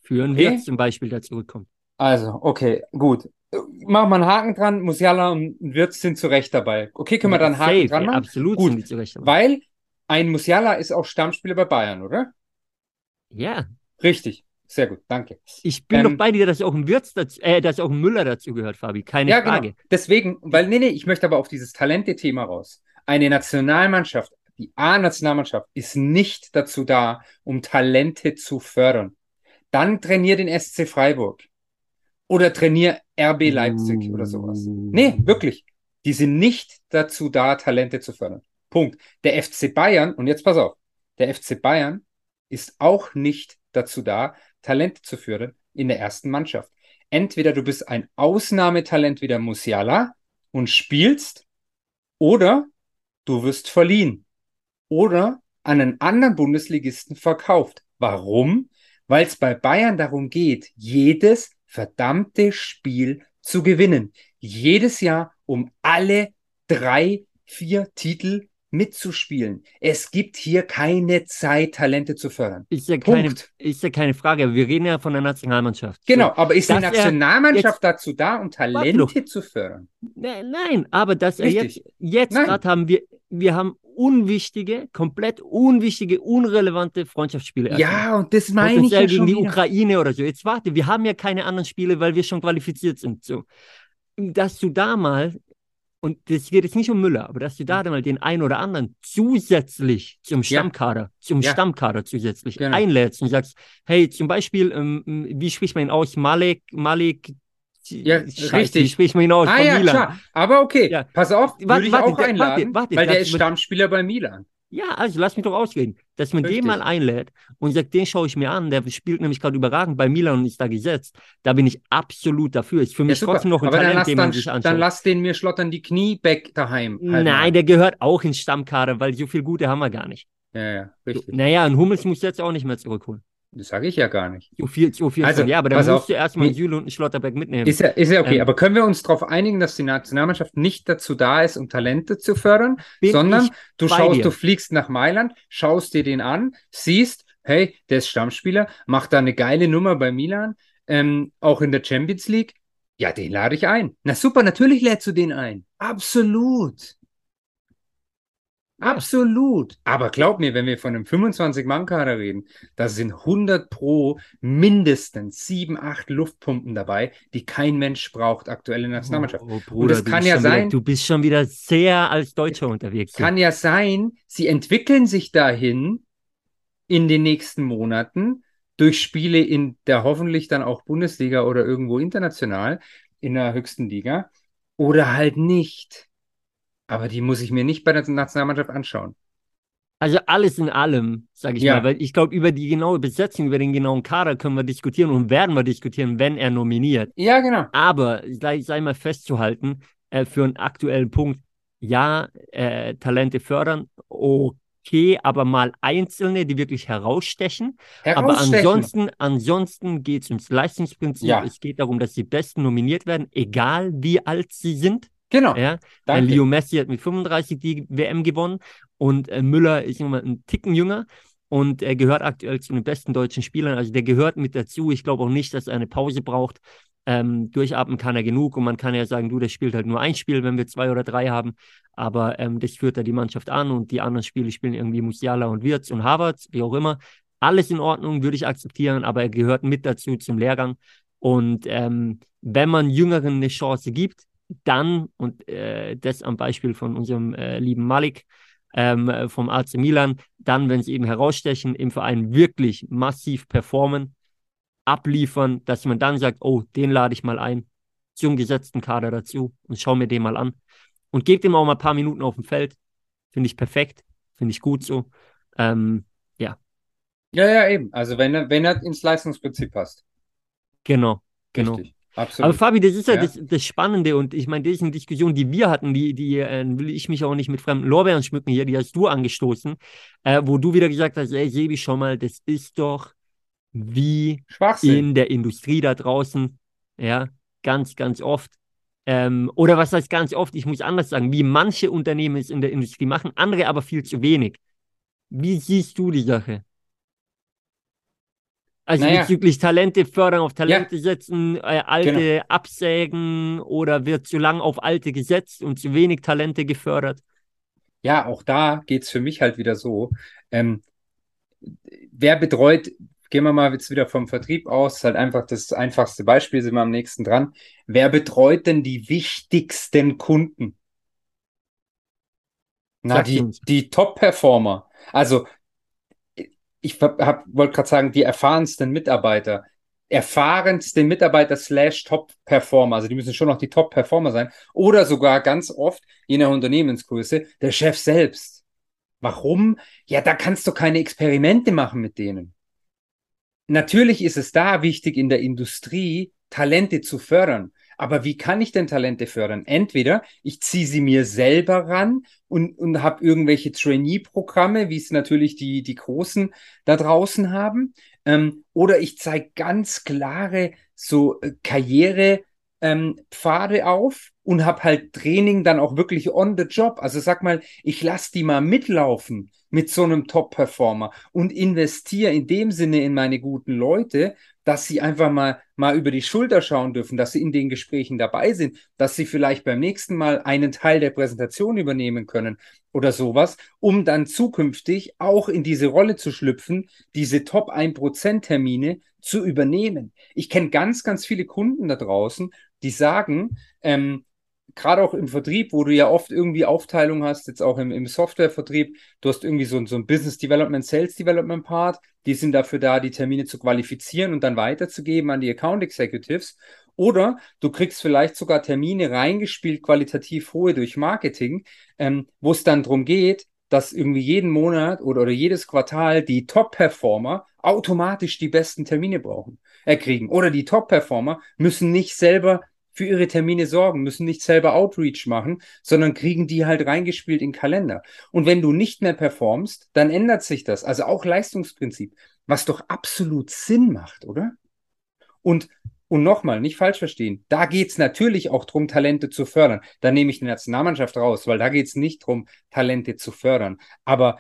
Für einen Okay. Wirtz zum Beispiel, der zurückkommt. Also, okay, gut. Machen wir einen Haken dran. Musiala und Wirtz sind zu Recht dabei. Okay, können wir da einen Haken Safe, dran ja, machen? absolut Gut, sind die zurecht. dabei. Weil ein Musiala ist auch Stammspieler bei Bayern, oder? Ja, Richtig. Sehr gut, danke. ich bin Ähm, doch bei dir, dass auch ein Wirtz dazu, äh, dass auch ein Müller dazu gehört, Fabi. Keine Ja, Frage. genau. Deswegen, weil, nee, nee, ich möchte aber auf dieses Talente-Thema raus. Eine Nationalmannschaft, die A-Nationalmannschaft, ist nicht dazu da, um Talente zu fördern. Dann trainier den SC Freiburg. Oder trainier RB Leipzig oder sowas. Nee, wirklich. Die sind nicht dazu da, Talente zu fördern. Punkt. Der FC Bayern, und jetzt pass auf, der FC Bayern ist auch nicht dazu da, Talente zu fördern in der ersten Mannschaft. Entweder du bist ein Ausnahmetalent wie der Musiala und spielst, oder du wirst verliehen. Oder an einen anderen Bundesligisten verkauft. Warum? Weil es bei Bayern darum geht, jedes verdammte Spiel zu gewinnen. Jedes Jahr um alle drei, vier Titel mitzuspielen. Es gibt hier keine Zeit, Talente zu fördern. Ist ja, keine, ist ja keine Frage, wir reden ja von der Nationalmannschaft. Genau, so, aber ist die Nationalmannschaft dazu da, um Talente zu fördern? Nein, nein aber dass er jetzt, jetzt gerade haben wir, wir haben unwichtige, komplett unwichtige, unrelevante Freundschaftsspiele. Ja, und das meine ich ja gegen die wieder. Ukraine oder so. Jetzt warte, wir haben ja keine anderen Spiele, weil wir schon qualifiziert sind. So. Dass du da mal und das geht jetzt nicht um Müller, aber dass du da dann mal den einen oder anderen zusätzlich zum Stammkader, ja. zum ja. Stammkader zusätzlich genau. einlädst und sagst, hey, zum Beispiel, ähm, wie spricht man ihn aus? Malik, Malik, ja, Scheiße, richtig. Wie spricht man ihn aus? Ah, ja, Milan. klar. Aber okay, ja. pass auf, würde warte, ich auch warte, einladen, warte, weil der ist Stammspieler bei Milan. Ja, also lass mich doch ausreden. Dass man Richtig. den mal einlädt und sagt, den schaue ich mir an, der spielt nämlich gerade überragend bei Milan und ist da gesetzt. Da bin ich absolut dafür. Ist für mich ja, trotzdem noch ein Aber Talent, dann den man sich anschaut. Dann lass den mir schlottern die Knie weg daheim. Halt Nein, mal. der gehört auch ins Stammkader, weil so viel Gute haben wir gar nicht. Ja, ja, richtig. Naja, und Hummels muss jetzt auch nicht mehr zurückholen. Das sage ich ja gar nicht. So viel, so viel also, von, ja, aber dann musst auf, du erstmal Süle und einen Schlotterbeck mitnehmen. Ist ja, ist ja okay, ähm, aber können wir uns darauf einigen, dass die Nationalmannschaft nicht dazu da ist, um Talente zu fördern, sondern du schaust, dir. du fliegst nach Mailand, schaust dir den an, siehst, hey, der ist Stammspieler, macht da eine geile Nummer bei Milan, ähm, auch in der Champions League. Ja, den lade ich ein. Na super, natürlich lädst du den ein. Absolut. Absolut. Aber glaub mir, wenn wir von einem 25-Mann-Kader reden, da sind 100 pro mindestens 7, 8 Luftpumpen dabei, die kein Mensch braucht, aktuelle Nationalmannschaft. Oh, oh, Bruder, Und es kann ja sein. Wieder, du bist schon wieder sehr als Deutscher unterwegs. Kann ja sein, sie entwickeln sich dahin in den nächsten Monaten durch Spiele in der hoffentlich dann auch Bundesliga oder irgendwo international in der höchsten Liga oder halt nicht. Aber die muss ich mir nicht bei der Nationalmannschaft anschauen. Also alles in allem, sage ich ja. mal, weil ich glaube, über die genaue Besetzung, über den genauen Kader können wir diskutieren und werden wir diskutieren, wenn er nominiert. Ja, genau. Aber sei, sei mal festzuhalten, äh, für einen aktuellen Punkt, ja, äh, Talente fördern, okay, aber mal einzelne, die wirklich herausstechen. herausstechen. Aber ansonsten, ansonsten geht es ums Leistungsprinzip. Ja. Es geht darum, dass die Besten nominiert werden, egal wie alt sie sind. Genau. Ja? Danke. Leo Messi hat mit 35 die WM gewonnen und äh, Müller ist immer ein Ticken jünger und er gehört aktuell zu den besten deutschen Spielern. Also der gehört mit dazu. Ich glaube auch nicht, dass er eine Pause braucht. Ähm, durchatmen kann er genug und man kann ja sagen, du, der spielt halt nur ein Spiel, wenn wir zwei oder drei haben. Aber ähm, das führt er die Mannschaft an und die anderen Spiele spielen irgendwie Musiala und Wirtz und Havertz, wie auch immer. Alles in Ordnung, würde ich akzeptieren, aber er gehört mit dazu zum Lehrgang. Und ähm, wenn man Jüngeren eine Chance gibt, dann, und äh, das am Beispiel von unserem äh, lieben Malik ähm, vom AC Milan, dann, wenn sie eben herausstechen, im Verein wirklich massiv performen, abliefern, dass man dann sagt, oh, den lade ich mal ein, zum gesetzten Kader dazu und schau mir den mal an. Und gebt ihm auch mal ein paar Minuten auf dem Feld. Finde ich perfekt, finde ich gut so. Ähm, ja. Ja, ja, eben. Also wenn er, wenn er ins Leistungsprinzip passt. Genau, genau. Richtig. Absolut. Aber Fabi, das ist ja, ja. Das, das, Spannende und ich meine, das ist eine Diskussion, die wir hatten, die, die äh, will ich mich auch nicht mit fremden Lorbeeren schmücken hier, die hast du angestoßen, äh, wo du wieder gesagt hast, ey Sebi, schau mal, das ist doch wie in der Industrie da draußen, ja, ganz, ganz oft. Ähm, oder was heißt ganz oft, ich muss anders sagen, wie manche Unternehmen es in der Industrie machen, andere aber viel zu wenig. Wie siehst du die Sache? Also naja. bezüglich Talente fördern, auf Talente ja. setzen, äh, alte genau. absägen oder wird zu lang auf alte gesetzt und zu wenig Talente gefördert? Ja, auch da geht es für mich halt wieder so. Ähm, wer betreut, gehen wir mal jetzt wieder vom Vertrieb aus, halt einfach das einfachste Beispiel, sind wir am nächsten dran. Wer betreut denn die wichtigsten Kunden? Na, Sag die, die Top-Performer. Also ich wollte gerade sagen, die erfahrensten Mitarbeiter, erfahrenste Mitarbeiter slash Top-Performer, also die müssen schon noch die Top-Performer sein, oder sogar ganz oft, je nach Unternehmensgröße, der Chef selbst. Warum? Ja, da kannst du keine Experimente machen mit denen. Natürlich ist es da wichtig, in der Industrie Talente zu fördern. Aber wie kann ich denn Talente fördern? Entweder ich ziehe sie mir selber ran und, und habe irgendwelche Trainee-Programme, wie es natürlich die, die Großen da draußen haben, ähm, oder ich zeige ganz klare so äh, Karriere- ähm, Pfade auf und habe halt Training dann auch wirklich on the job. Also sag mal, ich lasse die mal mitlaufen mit so einem Top-Performer und investiere in dem Sinne in meine guten Leute, dass sie einfach mal, mal über die Schulter schauen dürfen, dass sie in den Gesprächen dabei sind, dass sie vielleicht beim nächsten Mal einen Teil der Präsentation übernehmen können oder sowas, um dann zukünftig auch in diese Rolle zu schlüpfen, diese Top 1% Termine zu übernehmen. Ich kenne ganz, ganz viele Kunden da draußen, die sagen, ähm, gerade auch im Vertrieb, wo du ja oft irgendwie Aufteilung hast, jetzt auch im, im Softwarevertrieb, du hast irgendwie so, so ein Business Development, Sales Development Part, die sind dafür da, die Termine zu qualifizieren und dann weiterzugeben an die Account Executives. Oder du kriegst vielleicht sogar Termine reingespielt, qualitativ hohe durch Marketing, ähm, wo es dann darum geht, dass irgendwie jeden Monat oder, oder jedes Quartal die Top-Performer automatisch die besten Termine brauchen, äh, kriegen. Oder die Top-Performer müssen nicht selber für ihre Termine sorgen, müssen nicht selber Outreach machen, sondern kriegen die halt reingespielt in Kalender. Und wenn du nicht mehr performst, dann ändert sich das. Also auch Leistungsprinzip, was doch absolut Sinn macht, oder? Und und nochmal, nicht falsch verstehen, da geht es natürlich auch darum, Talente zu fördern. Da nehme ich die Nationalmannschaft raus, weil da geht es nicht darum, Talente zu fördern. Aber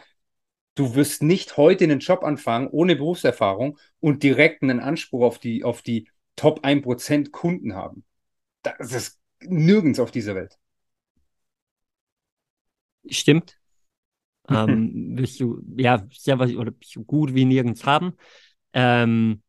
du wirst nicht heute einen Job anfangen ohne Berufserfahrung und direkt einen Anspruch auf die, auf die Top 1% Kunden haben. Das ist nirgends auf dieser Welt. Stimmt. ähm, wirst du, ja, sehr was, oder so gut wie nirgends haben. Ähm,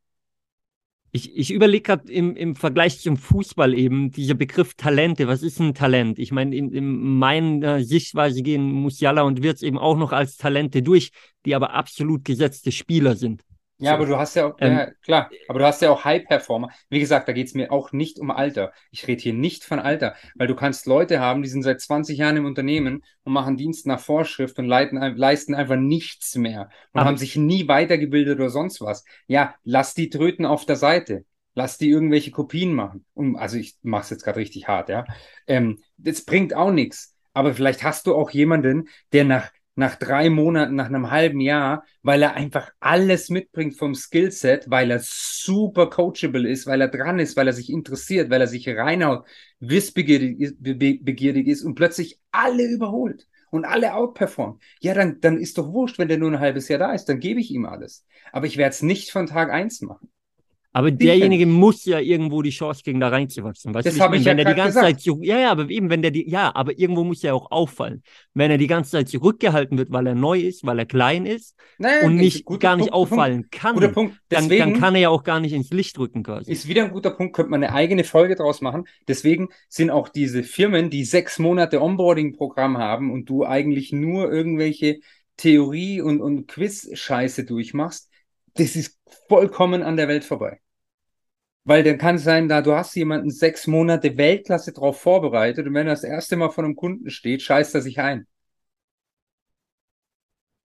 ich, ich überlege gerade im, im Vergleich zum Fußball eben, dieser Begriff Talente, was ist ein Talent? Ich meine, in, in meiner Sichtweise gehen Musiala und Wirtz eben auch noch als Talente durch, die aber absolut gesetzte Spieler sind. Ja, so. aber du hast ja auch, ähm, ja, klar, aber du hast ja auch High-Performer. Wie gesagt, da geht es mir auch nicht um Alter. Ich rede hier nicht von Alter, weil du kannst Leute haben, die sind seit 20 Jahren im Unternehmen und machen Dienst nach Vorschrift und leiten, leisten einfach nichts mehr und haben sich nie weitergebildet oder sonst was. Ja, lass die tröten auf der Seite. Lass die irgendwelche Kopien machen. Um, also ich mache es jetzt gerade richtig hart, ja. Ähm, das bringt auch nichts. Aber vielleicht hast du auch jemanden, der nach nach drei Monaten, nach einem halben Jahr, weil er einfach alles mitbringt vom Skillset, weil er super coachable ist, weil er dran ist, weil er sich interessiert, weil er sich reinhaut, wissbegierig ist, begierig ist und plötzlich alle überholt und alle outperformt. Ja, dann, dann ist doch wurscht, wenn der nur ein halbes Jahr da ist, dann gebe ich ihm alles. Aber ich werde es nicht von Tag eins machen. Aber derjenige muss ja irgendwo die Chance kriegen, da reinzuwachsen. Weißt das habe ich, wenn ja er die ganze gesagt. Zeit ja, ja, aber eben, wenn der die, ja, aber irgendwo muss er auch auffallen. Wenn er die ganze Zeit zurückgehalten wird, weil er neu ist, weil er klein ist naja, und nicht, gar nicht Punkt, auffallen kann, guter Punkt. Deswegen dann, dann kann er ja auch gar nicht ins Licht rücken quasi. Ist wieder ein guter Punkt, könnte man eine eigene Folge draus machen. Deswegen sind auch diese Firmen, die sechs Monate Onboarding-Programm haben und du eigentlich nur irgendwelche Theorie- und, und Quiz-Scheiße durchmachst, das ist vollkommen an der Welt vorbei. Weil dann kann es sein, da du hast jemanden sechs Monate Weltklasse drauf vorbereitet und wenn er das erste Mal vor einem Kunden steht, scheißt er sich ein.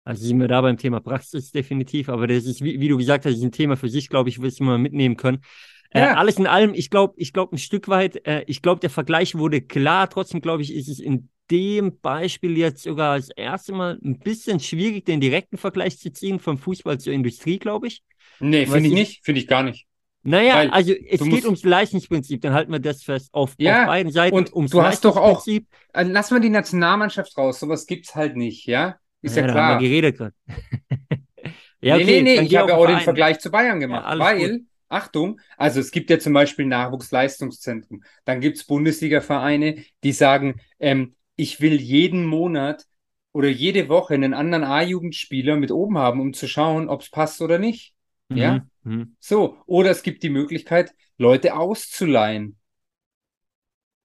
Also sind wir da beim Thema Praxis definitiv, aber das ist, wie, wie du gesagt hast, ist ein Thema für sich, glaube ich, was wir mitnehmen können. Äh, ja. Äh, alles in allem, ich glaube, ich glaube ein Stück weit, äh, ich glaube, der Vergleich wurde klar. Trotzdem glaube ich, ist es in dem Beispiel jetzt sogar das erste Mal ein bisschen schwierig, den direkten Vergleich zu ziehen vom Fußball zur Industrie, glaube ich. Nee, finde ich nicht, finde ich gar nicht. Naja, Weil also es geht ums Leistungsprinzip, dann halten wir das fest auf, ja, auf beiden Seiten. Und ums du hast doch auch, äh, lass mal die Nationalmannschaft raus, sowas gibt's halt nicht, ja? Ist ja, ja klar. Haben wir geredet gerade. ja, okay, nee, nee, nee, ich habe ja auch den Vergleich zu Bayern gemacht, ja, weil, gut. Achtung, also es gibt ja zum Beispiel Nachwuchsleistungszentren, dann gibt's Bundesliga-Vereine, die sagen, ähm, ich will jeden Monat oder jede Woche einen anderen A-Jugendspieler mit oben haben, um zu schauen, ob's passt oder nicht. Ja? Mhm. mhm. So, oder es gibt die Möglichkeit, Leute auszuleihen,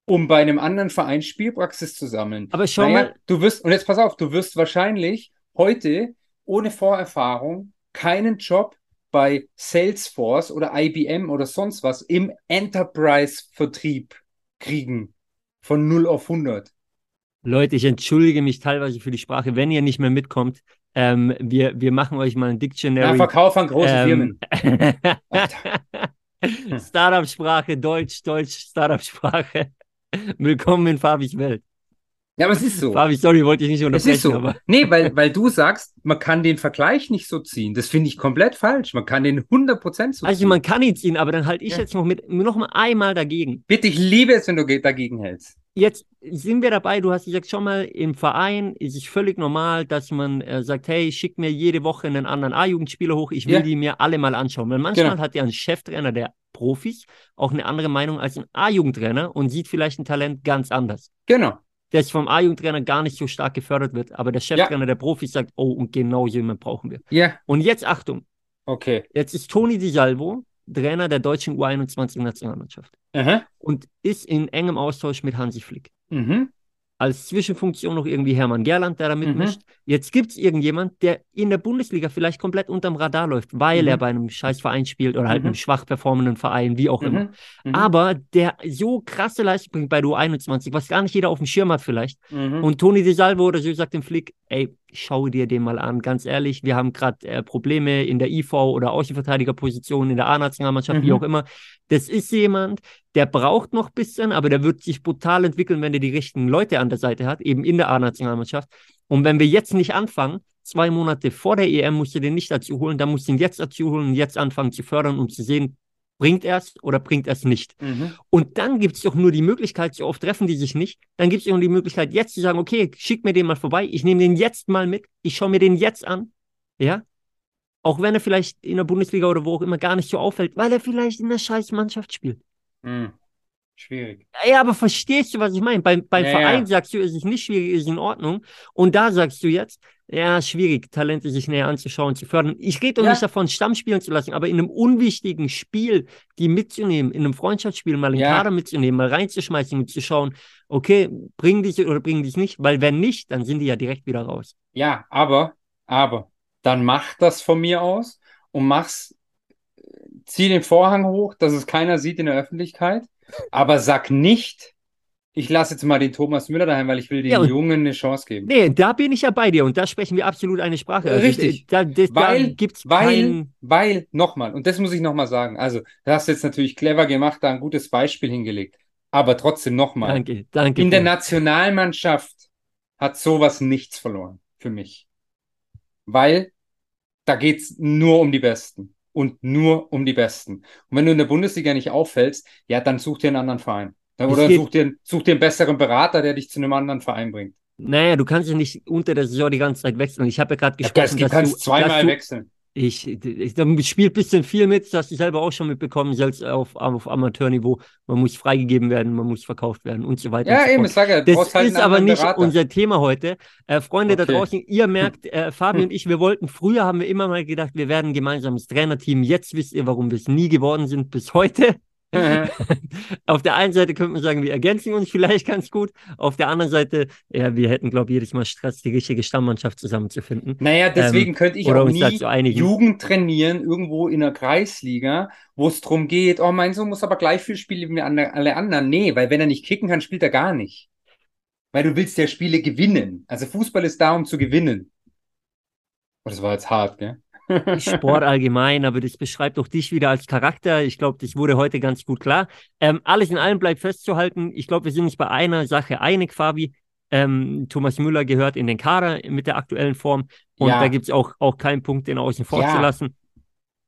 um bei einem anderen Verein Spielpraxis zu sammeln. Aber schau naja, mal. Du wirst, und jetzt pass auf, du wirst wahrscheinlich heute ohne Vorerfahrung keinen Job bei Salesforce oder IBM oder sonst was im Enterprise-Vertrieb kriegen. Von 0 auf 100. Leute, ich entschuldige mich teilweise für die Sprache, wenn ihr nicht mehr mitkommt. Ähm, wir, wir machen euch mal ein Dictionary. Ja, Verkauf an große ähm, Firmen. Startup-Sprache, Deutsch, Deutsch, Startup-Sprache. Willkommen in Fabis Welt. Ja, aber es ist so. Fabi, sorry, wollte ich nicht Es unterbrechen, ist so. aber Nee, weil, weil du sagst, man kann den Vergleich nicht so ziehen. Das finde ich komplett falsch. Man kann den 100% so also ziehen. man kann ihn ziehen, aber dann halte ich Ja. jetzt noch mit noch mal einmal dagegen. Bitte, ich liebe es, wenn du ge- dagegen hältst. Jetzt sind wir dabei, du hast gesagt, schon mal im Verein ist es völlig normal, dass man äh, sagt, hey, schick mir jede Woche einen anderen A-Jugendspieler hoch, ich will Ja. die mir alle mal anschauen. Weil manchmal Genau. hat ja ein Cheftrainer der Profis auch eine andere Meinung als ein A-Jugendtrainer und sieht vielleicht ein Talent ganz anders. Genau. Das vom A-Jugendtrainer gar nicht so stark gefördert wird, aber der Cheftrainer der Profis sagt, oh, und genau jemanden brauchen wir. Ja, Und jetzt Achtung, okay. jetzt ist Toni Di Salvo Trainer der deutschen U21-Nationalmannschaft Aha. und ist in engem Austausch mit Hansi Flick. Mhm. Als Zwischenfunktion noch irgendwie Hermann Gerland, der da Mhm. mitmischt. Jetzt gibt es irgendjemand, der in der Bundesliga vielleicht komplett unterm Radar läuft, weil Mhm. er bei einem Scheißverein spielt oder halt Mhm. einem schwach performenden Verein, wie auch immer. Mhm. Mhm. Aber der so krasse Leistung bringt bei der U21, was gar nicht jeder auf dem Schirm hat vielleicht. Mhm. Und Toni De Salvo oder so sagt dem Flick, ey, schau dir den mal an, ganz ehrlich, wir haben gerade äh, Probleme in der IV oder Außenverteidigerposition, in der A-Nationalmannschaft, wie Mhm. auch immer. Das ist jemand, der braucht noch ein bisschen, aber der wird sich brutal entwickeln, wenn er die richtigen Leute an der Seite hat, eben in der A-Nationalmannschaft. Und wenn wir jetzt nicht anfangen, zwei Monate vor der EM musst du den nicht dazu holen, dann musst du ihn jetzt dazu holen und jetzt anfangen zu fördern, um zu sehen, bringt er es oder bringt er es nicht. Mhm. Und dann gibt es doch nur die Möglichkeit, so oft treffen die sich nicht, dann gibt es nur die Möglichkeit, jetzt zu sagen, okay, schick mir den mal vorbei, ich nehme den jetzt mal mit, ich schaue mir den jetzt an, ja, auch wenn er vielleicht in der Bundesliga oder wo auch immer gar nicht so auffällt, weil er vielleicht in der scheiß Mannschaft spielt. Mhm. Schwierig. Ja, aber verstehst du, was ich meine? Beim, beim Ja, Verein ja. sagst du, es ist nicht schwierig, es ist in Ordnung. Und da sagst du jetzt, ja, schwierig, Talente sich näher anzuschauen, zu fördern. Ich rede doch Ja. nicht davon, Stamm spielen zu lassen, aber in einem unwichtigen Spiel, die mitzunehmen, in einem Freundschaftsspiel mal Ja. Kader mitzunehmen, mal reinzuschmeißen und zu schauen, okay, bringen die sie oder bringen die es nicht? Weil wenn nicht, dann sind die ja direkt wieder raus. Ja, aber, aber, dann mach das von mir aus und mach's, zieh den Vorhang hoch, dass es keiner sieht in der Öffentlichkeit, aber sag nicht, ich lasse jetzt mal den Thomas Müller daheim, weil ich will den Ja, Jungen eine Chance geben. Nee, da bin ich ja bei dir und da sprechen wir absolut eine Sprache. Also, Richtig. Da, da, da Weil, gibt's weil, kein, weil, nochmal, und das muss ich nochmal sagen, also, du hast jetzt natürlich clever gemacht, da ein gutes Beispiel hingelegt, aber trotzdem nochmal, danke, danke. in der. Nationalmannschaft hat sowas nichts verloren für mich. Weil da geht's nur um die Besten und nur um die Besten. Und wenn du in der Bundesliga nicht auffällst, ja, dann such dir einen anderen Verein. Es Oder such dir, such dir einen besseren Berater, der dich zu einem anderen Verein bringt. Naja, du kannst ja nicht unter der Saison die ganze Zeit wechseln. Ich habe ja gerade Ja, gesprochen, du dass kannst du, zweimal dass du, wechseln. Ich, ich, da spielt ein bisschen viel mit, das hast du selber auch schon mitbekommen, selbst auf, auf Amateurniveau. Man muss freigegeben werden, man muss verkauft werden und so weiter. Ja, so eben, ich sage Das halt ist aber nicht Berater. unser Thema heute. Äh, Freunde da Okay. draußen, ihr merkt, äh, Fabi und ich, wir wollten, früher haben wir immer mal gedacht, wir werden ein gemeinsames Trainerteam. Jetzt wisst ihr, warum wir es nie geworden sind bis heute. Auf der einen Seite könnte man sagen, wir ergänzen uns vielleicht ganz gut. Auf der anderen Seite, ja, wir hätten, glaube ich, jedes Mal Stress, die richtige Stammmannschaft zusammenzufinden. Naja, deswegen könnte ich Ähm, auch nie. Jugend trainieren, irgendwo in der Kreisliga, wo es darum geht, oh, mein Sohn muss aber gleich viel spielen wie alle alle anderen. Nee, weil wenn er nicht kicken kann, spielt er gar nicht. Weil du willst ja Spiele gewinnen. Also Fußball ist da, um zu gewinnen. Oh, das war jetzt hart, gell? Sport allgemein, aber das beschreibt auch dich wieder als Charakter. Ich glaube, das wurde heute ganz gut klar. Ähm, alles in allem bleibt festzuhalten. Ich glaube, wir sind uns bei einer Sache einig, Fabi. Ähm, Thomas Müller gehört in den Kader mit der aktuellen Form. Und Ja. da gibt es auch, auch keinen Punkt, den außen vor Ja. zu lassen.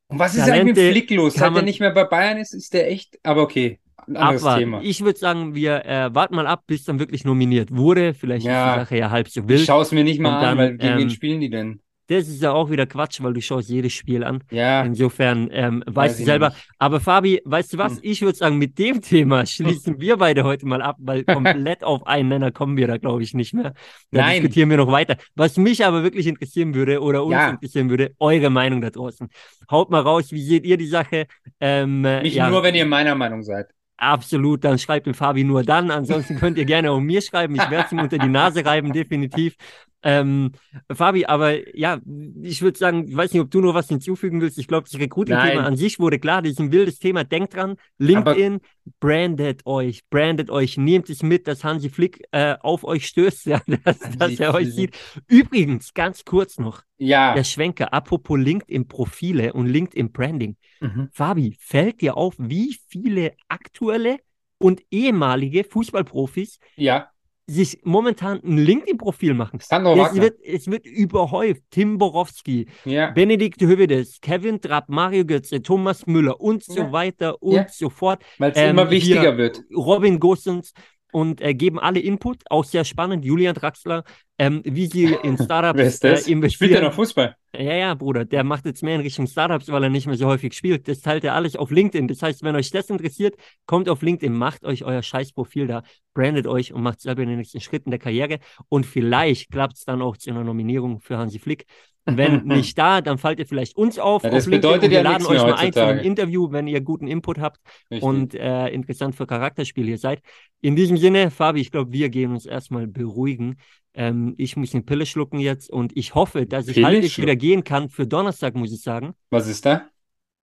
Und was ist Talente eigentlich mit Flick los? Seit er nicht mehr bei Bayern ist, ist der echt, aber okay, ein anderes Abwarten. Thema. Ich würde sagen, wir äh, warten mal ab, bis dann wirklich nominiert wurde. Vielleicht Ja. ist die Sache ja halb so Ich wild. schaue es mir nicht mal Und an, dann, weil gegen wen ähm, spielen die denn? Das ist ja auch wieder Quatsch, weil du schaust jedes Spiel an. Ja, Insofern ähm, weiß weißt du selber. nicht. Aber Fabi, weißt du was? Hm. Ich würde sagen, mit dem Thema schließen wir beide heute mal ab, weil komplett auf einen Nenner kommen wir da, glaube ich, nicht mehr. Da Nein. diskutieren wir noch weiter. Was mich aber wirklich interessieren würde oder uns Ja. interessieren würde, eure Meinung da draußen. Haut mal raus, wie seht ihr die Sache? Ähm, äh, Nicht ja, nur, wenn ihr meiner Meinung seid. absolut, dann schreibt dem Fabi nur dann. Ansonsten könnt ihr gerne auch mir schreiben. Ich werde es ihm unter die Nase reiben, definitiv. Ähm, Fabi, aber ja, ich würde sagen, ich weiß nicht, ob du noch was hinzufügen willst. Ich glaube, das Recruiting-Thema an sich wurde klar. Das ist ein wildes Thema. Denkt dran, LinkedIn, aber brandet euch, brandet euch, nehmt es mit, dass Hansi Flick äh, auf euch stößt, ja, dass, dass er euch sieht. Übrigens, ganz kurz noch, ja. der Schwenker, apropos LinkedIn-Profile und LinkedIn-Branding. Mhm. Fabi, fällt dir auf, wie viele aktuelle und ehemalige Fußballprofis ja sich momentan ein LinkedIn-Profil machen. Es wird, es wird überhäuft. Tim Borowski, ja. Benedikt Hövedes, Kevin Trapp, Mario Götze, Thomas Müller und so ja. weiter und ja. so fort. Weil es ähm, immer wichtiger wird. Robin Gosens und äh, geben alle Input. Auch sehr spannend. Julian Draxler, ähm, wie sie in Startups Wer ist das? Äh, investieren. Spielt der noch Fußball? Ja, ja, Bruder. Der macht jetzt mehr in Richtung Startups, weil er nicht mehr so häufig spielt. Das teilt er alles auf LinkedIn. Das heißt, wenn euch das interessiert, kommt auf LinkedIn, macht euch euer Scheißprofil da, brandet euch und macht selber den nächsten Schritt in der Karriere. Und vielleicht klappt es dann auch zu einer Nominierung für Hansi Flick. Wenn nicht da, dann fallt ihr vielleicht uns auf. Ja, das auf bedeutet wir ja laden euch mal ein zu einem Interview, wenn ihr guten Input habt Richtig. und äh, interessant für Charakterspiel hier seid. In diesem Sinne, Fabi, ich glaube, wir gehen uns erstmal beruhigen. Ähm, ich muss eine Pille schlucken jetzt und ich hoffe, dass ich Pille halbwegs wieder gehen kann für Donnerstag, muss ich sagen. Was ist da?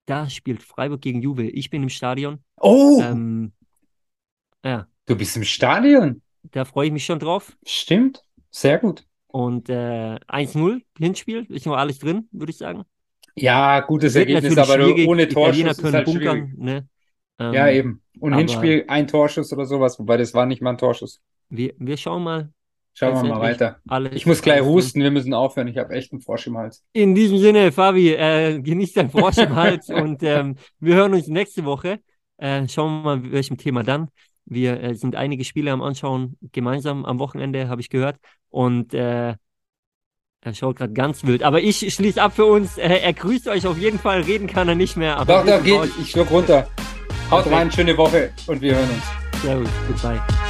Da spielt Freiburg gegen Juve. Ich bin im Stadion. Oh! Ähm, ja. Du bist im Stadion? Da freue ich mich schon drauf. Stimmt. Sehr gut. Und äh, 1-0 Hinspiel, ist nur alles drin, würde ich sagen. Ja, gutes Ergebnis, aber ohne Torschuss Italiener können ist halt bunkern, ne? ähm, ja, eben. Und Hinspiel ein Torschuss oder sowas, wobei das war nicht mal ein Torschuss. Wir, wir schauen mal. Schauen wir mal weiter. Ich muss gleich husten, wir müssen aufhören. Ich habe echt einen Frosch im Hals. In diesem Sinne, Fabi, äh, genieß deinen Frosch im Hals und ähm, wir hören uns nächste Woche. Äh, schauen wir mal, welchem Thema dann. Wir äh, sind einige Spiele am Anschauen, gemeinsam am Wochenende, habe ich gehört. Und äh, er schaut gerade ganz wild. Aber ich schließe ab für uns. Er grüßt euch auf jeden Fall. Reden kann er nicht mehr. doch, doch, geht. Ich schluck runter. Haut okay. rein, schöne Woche und wir hören uns. Servus, goodbye.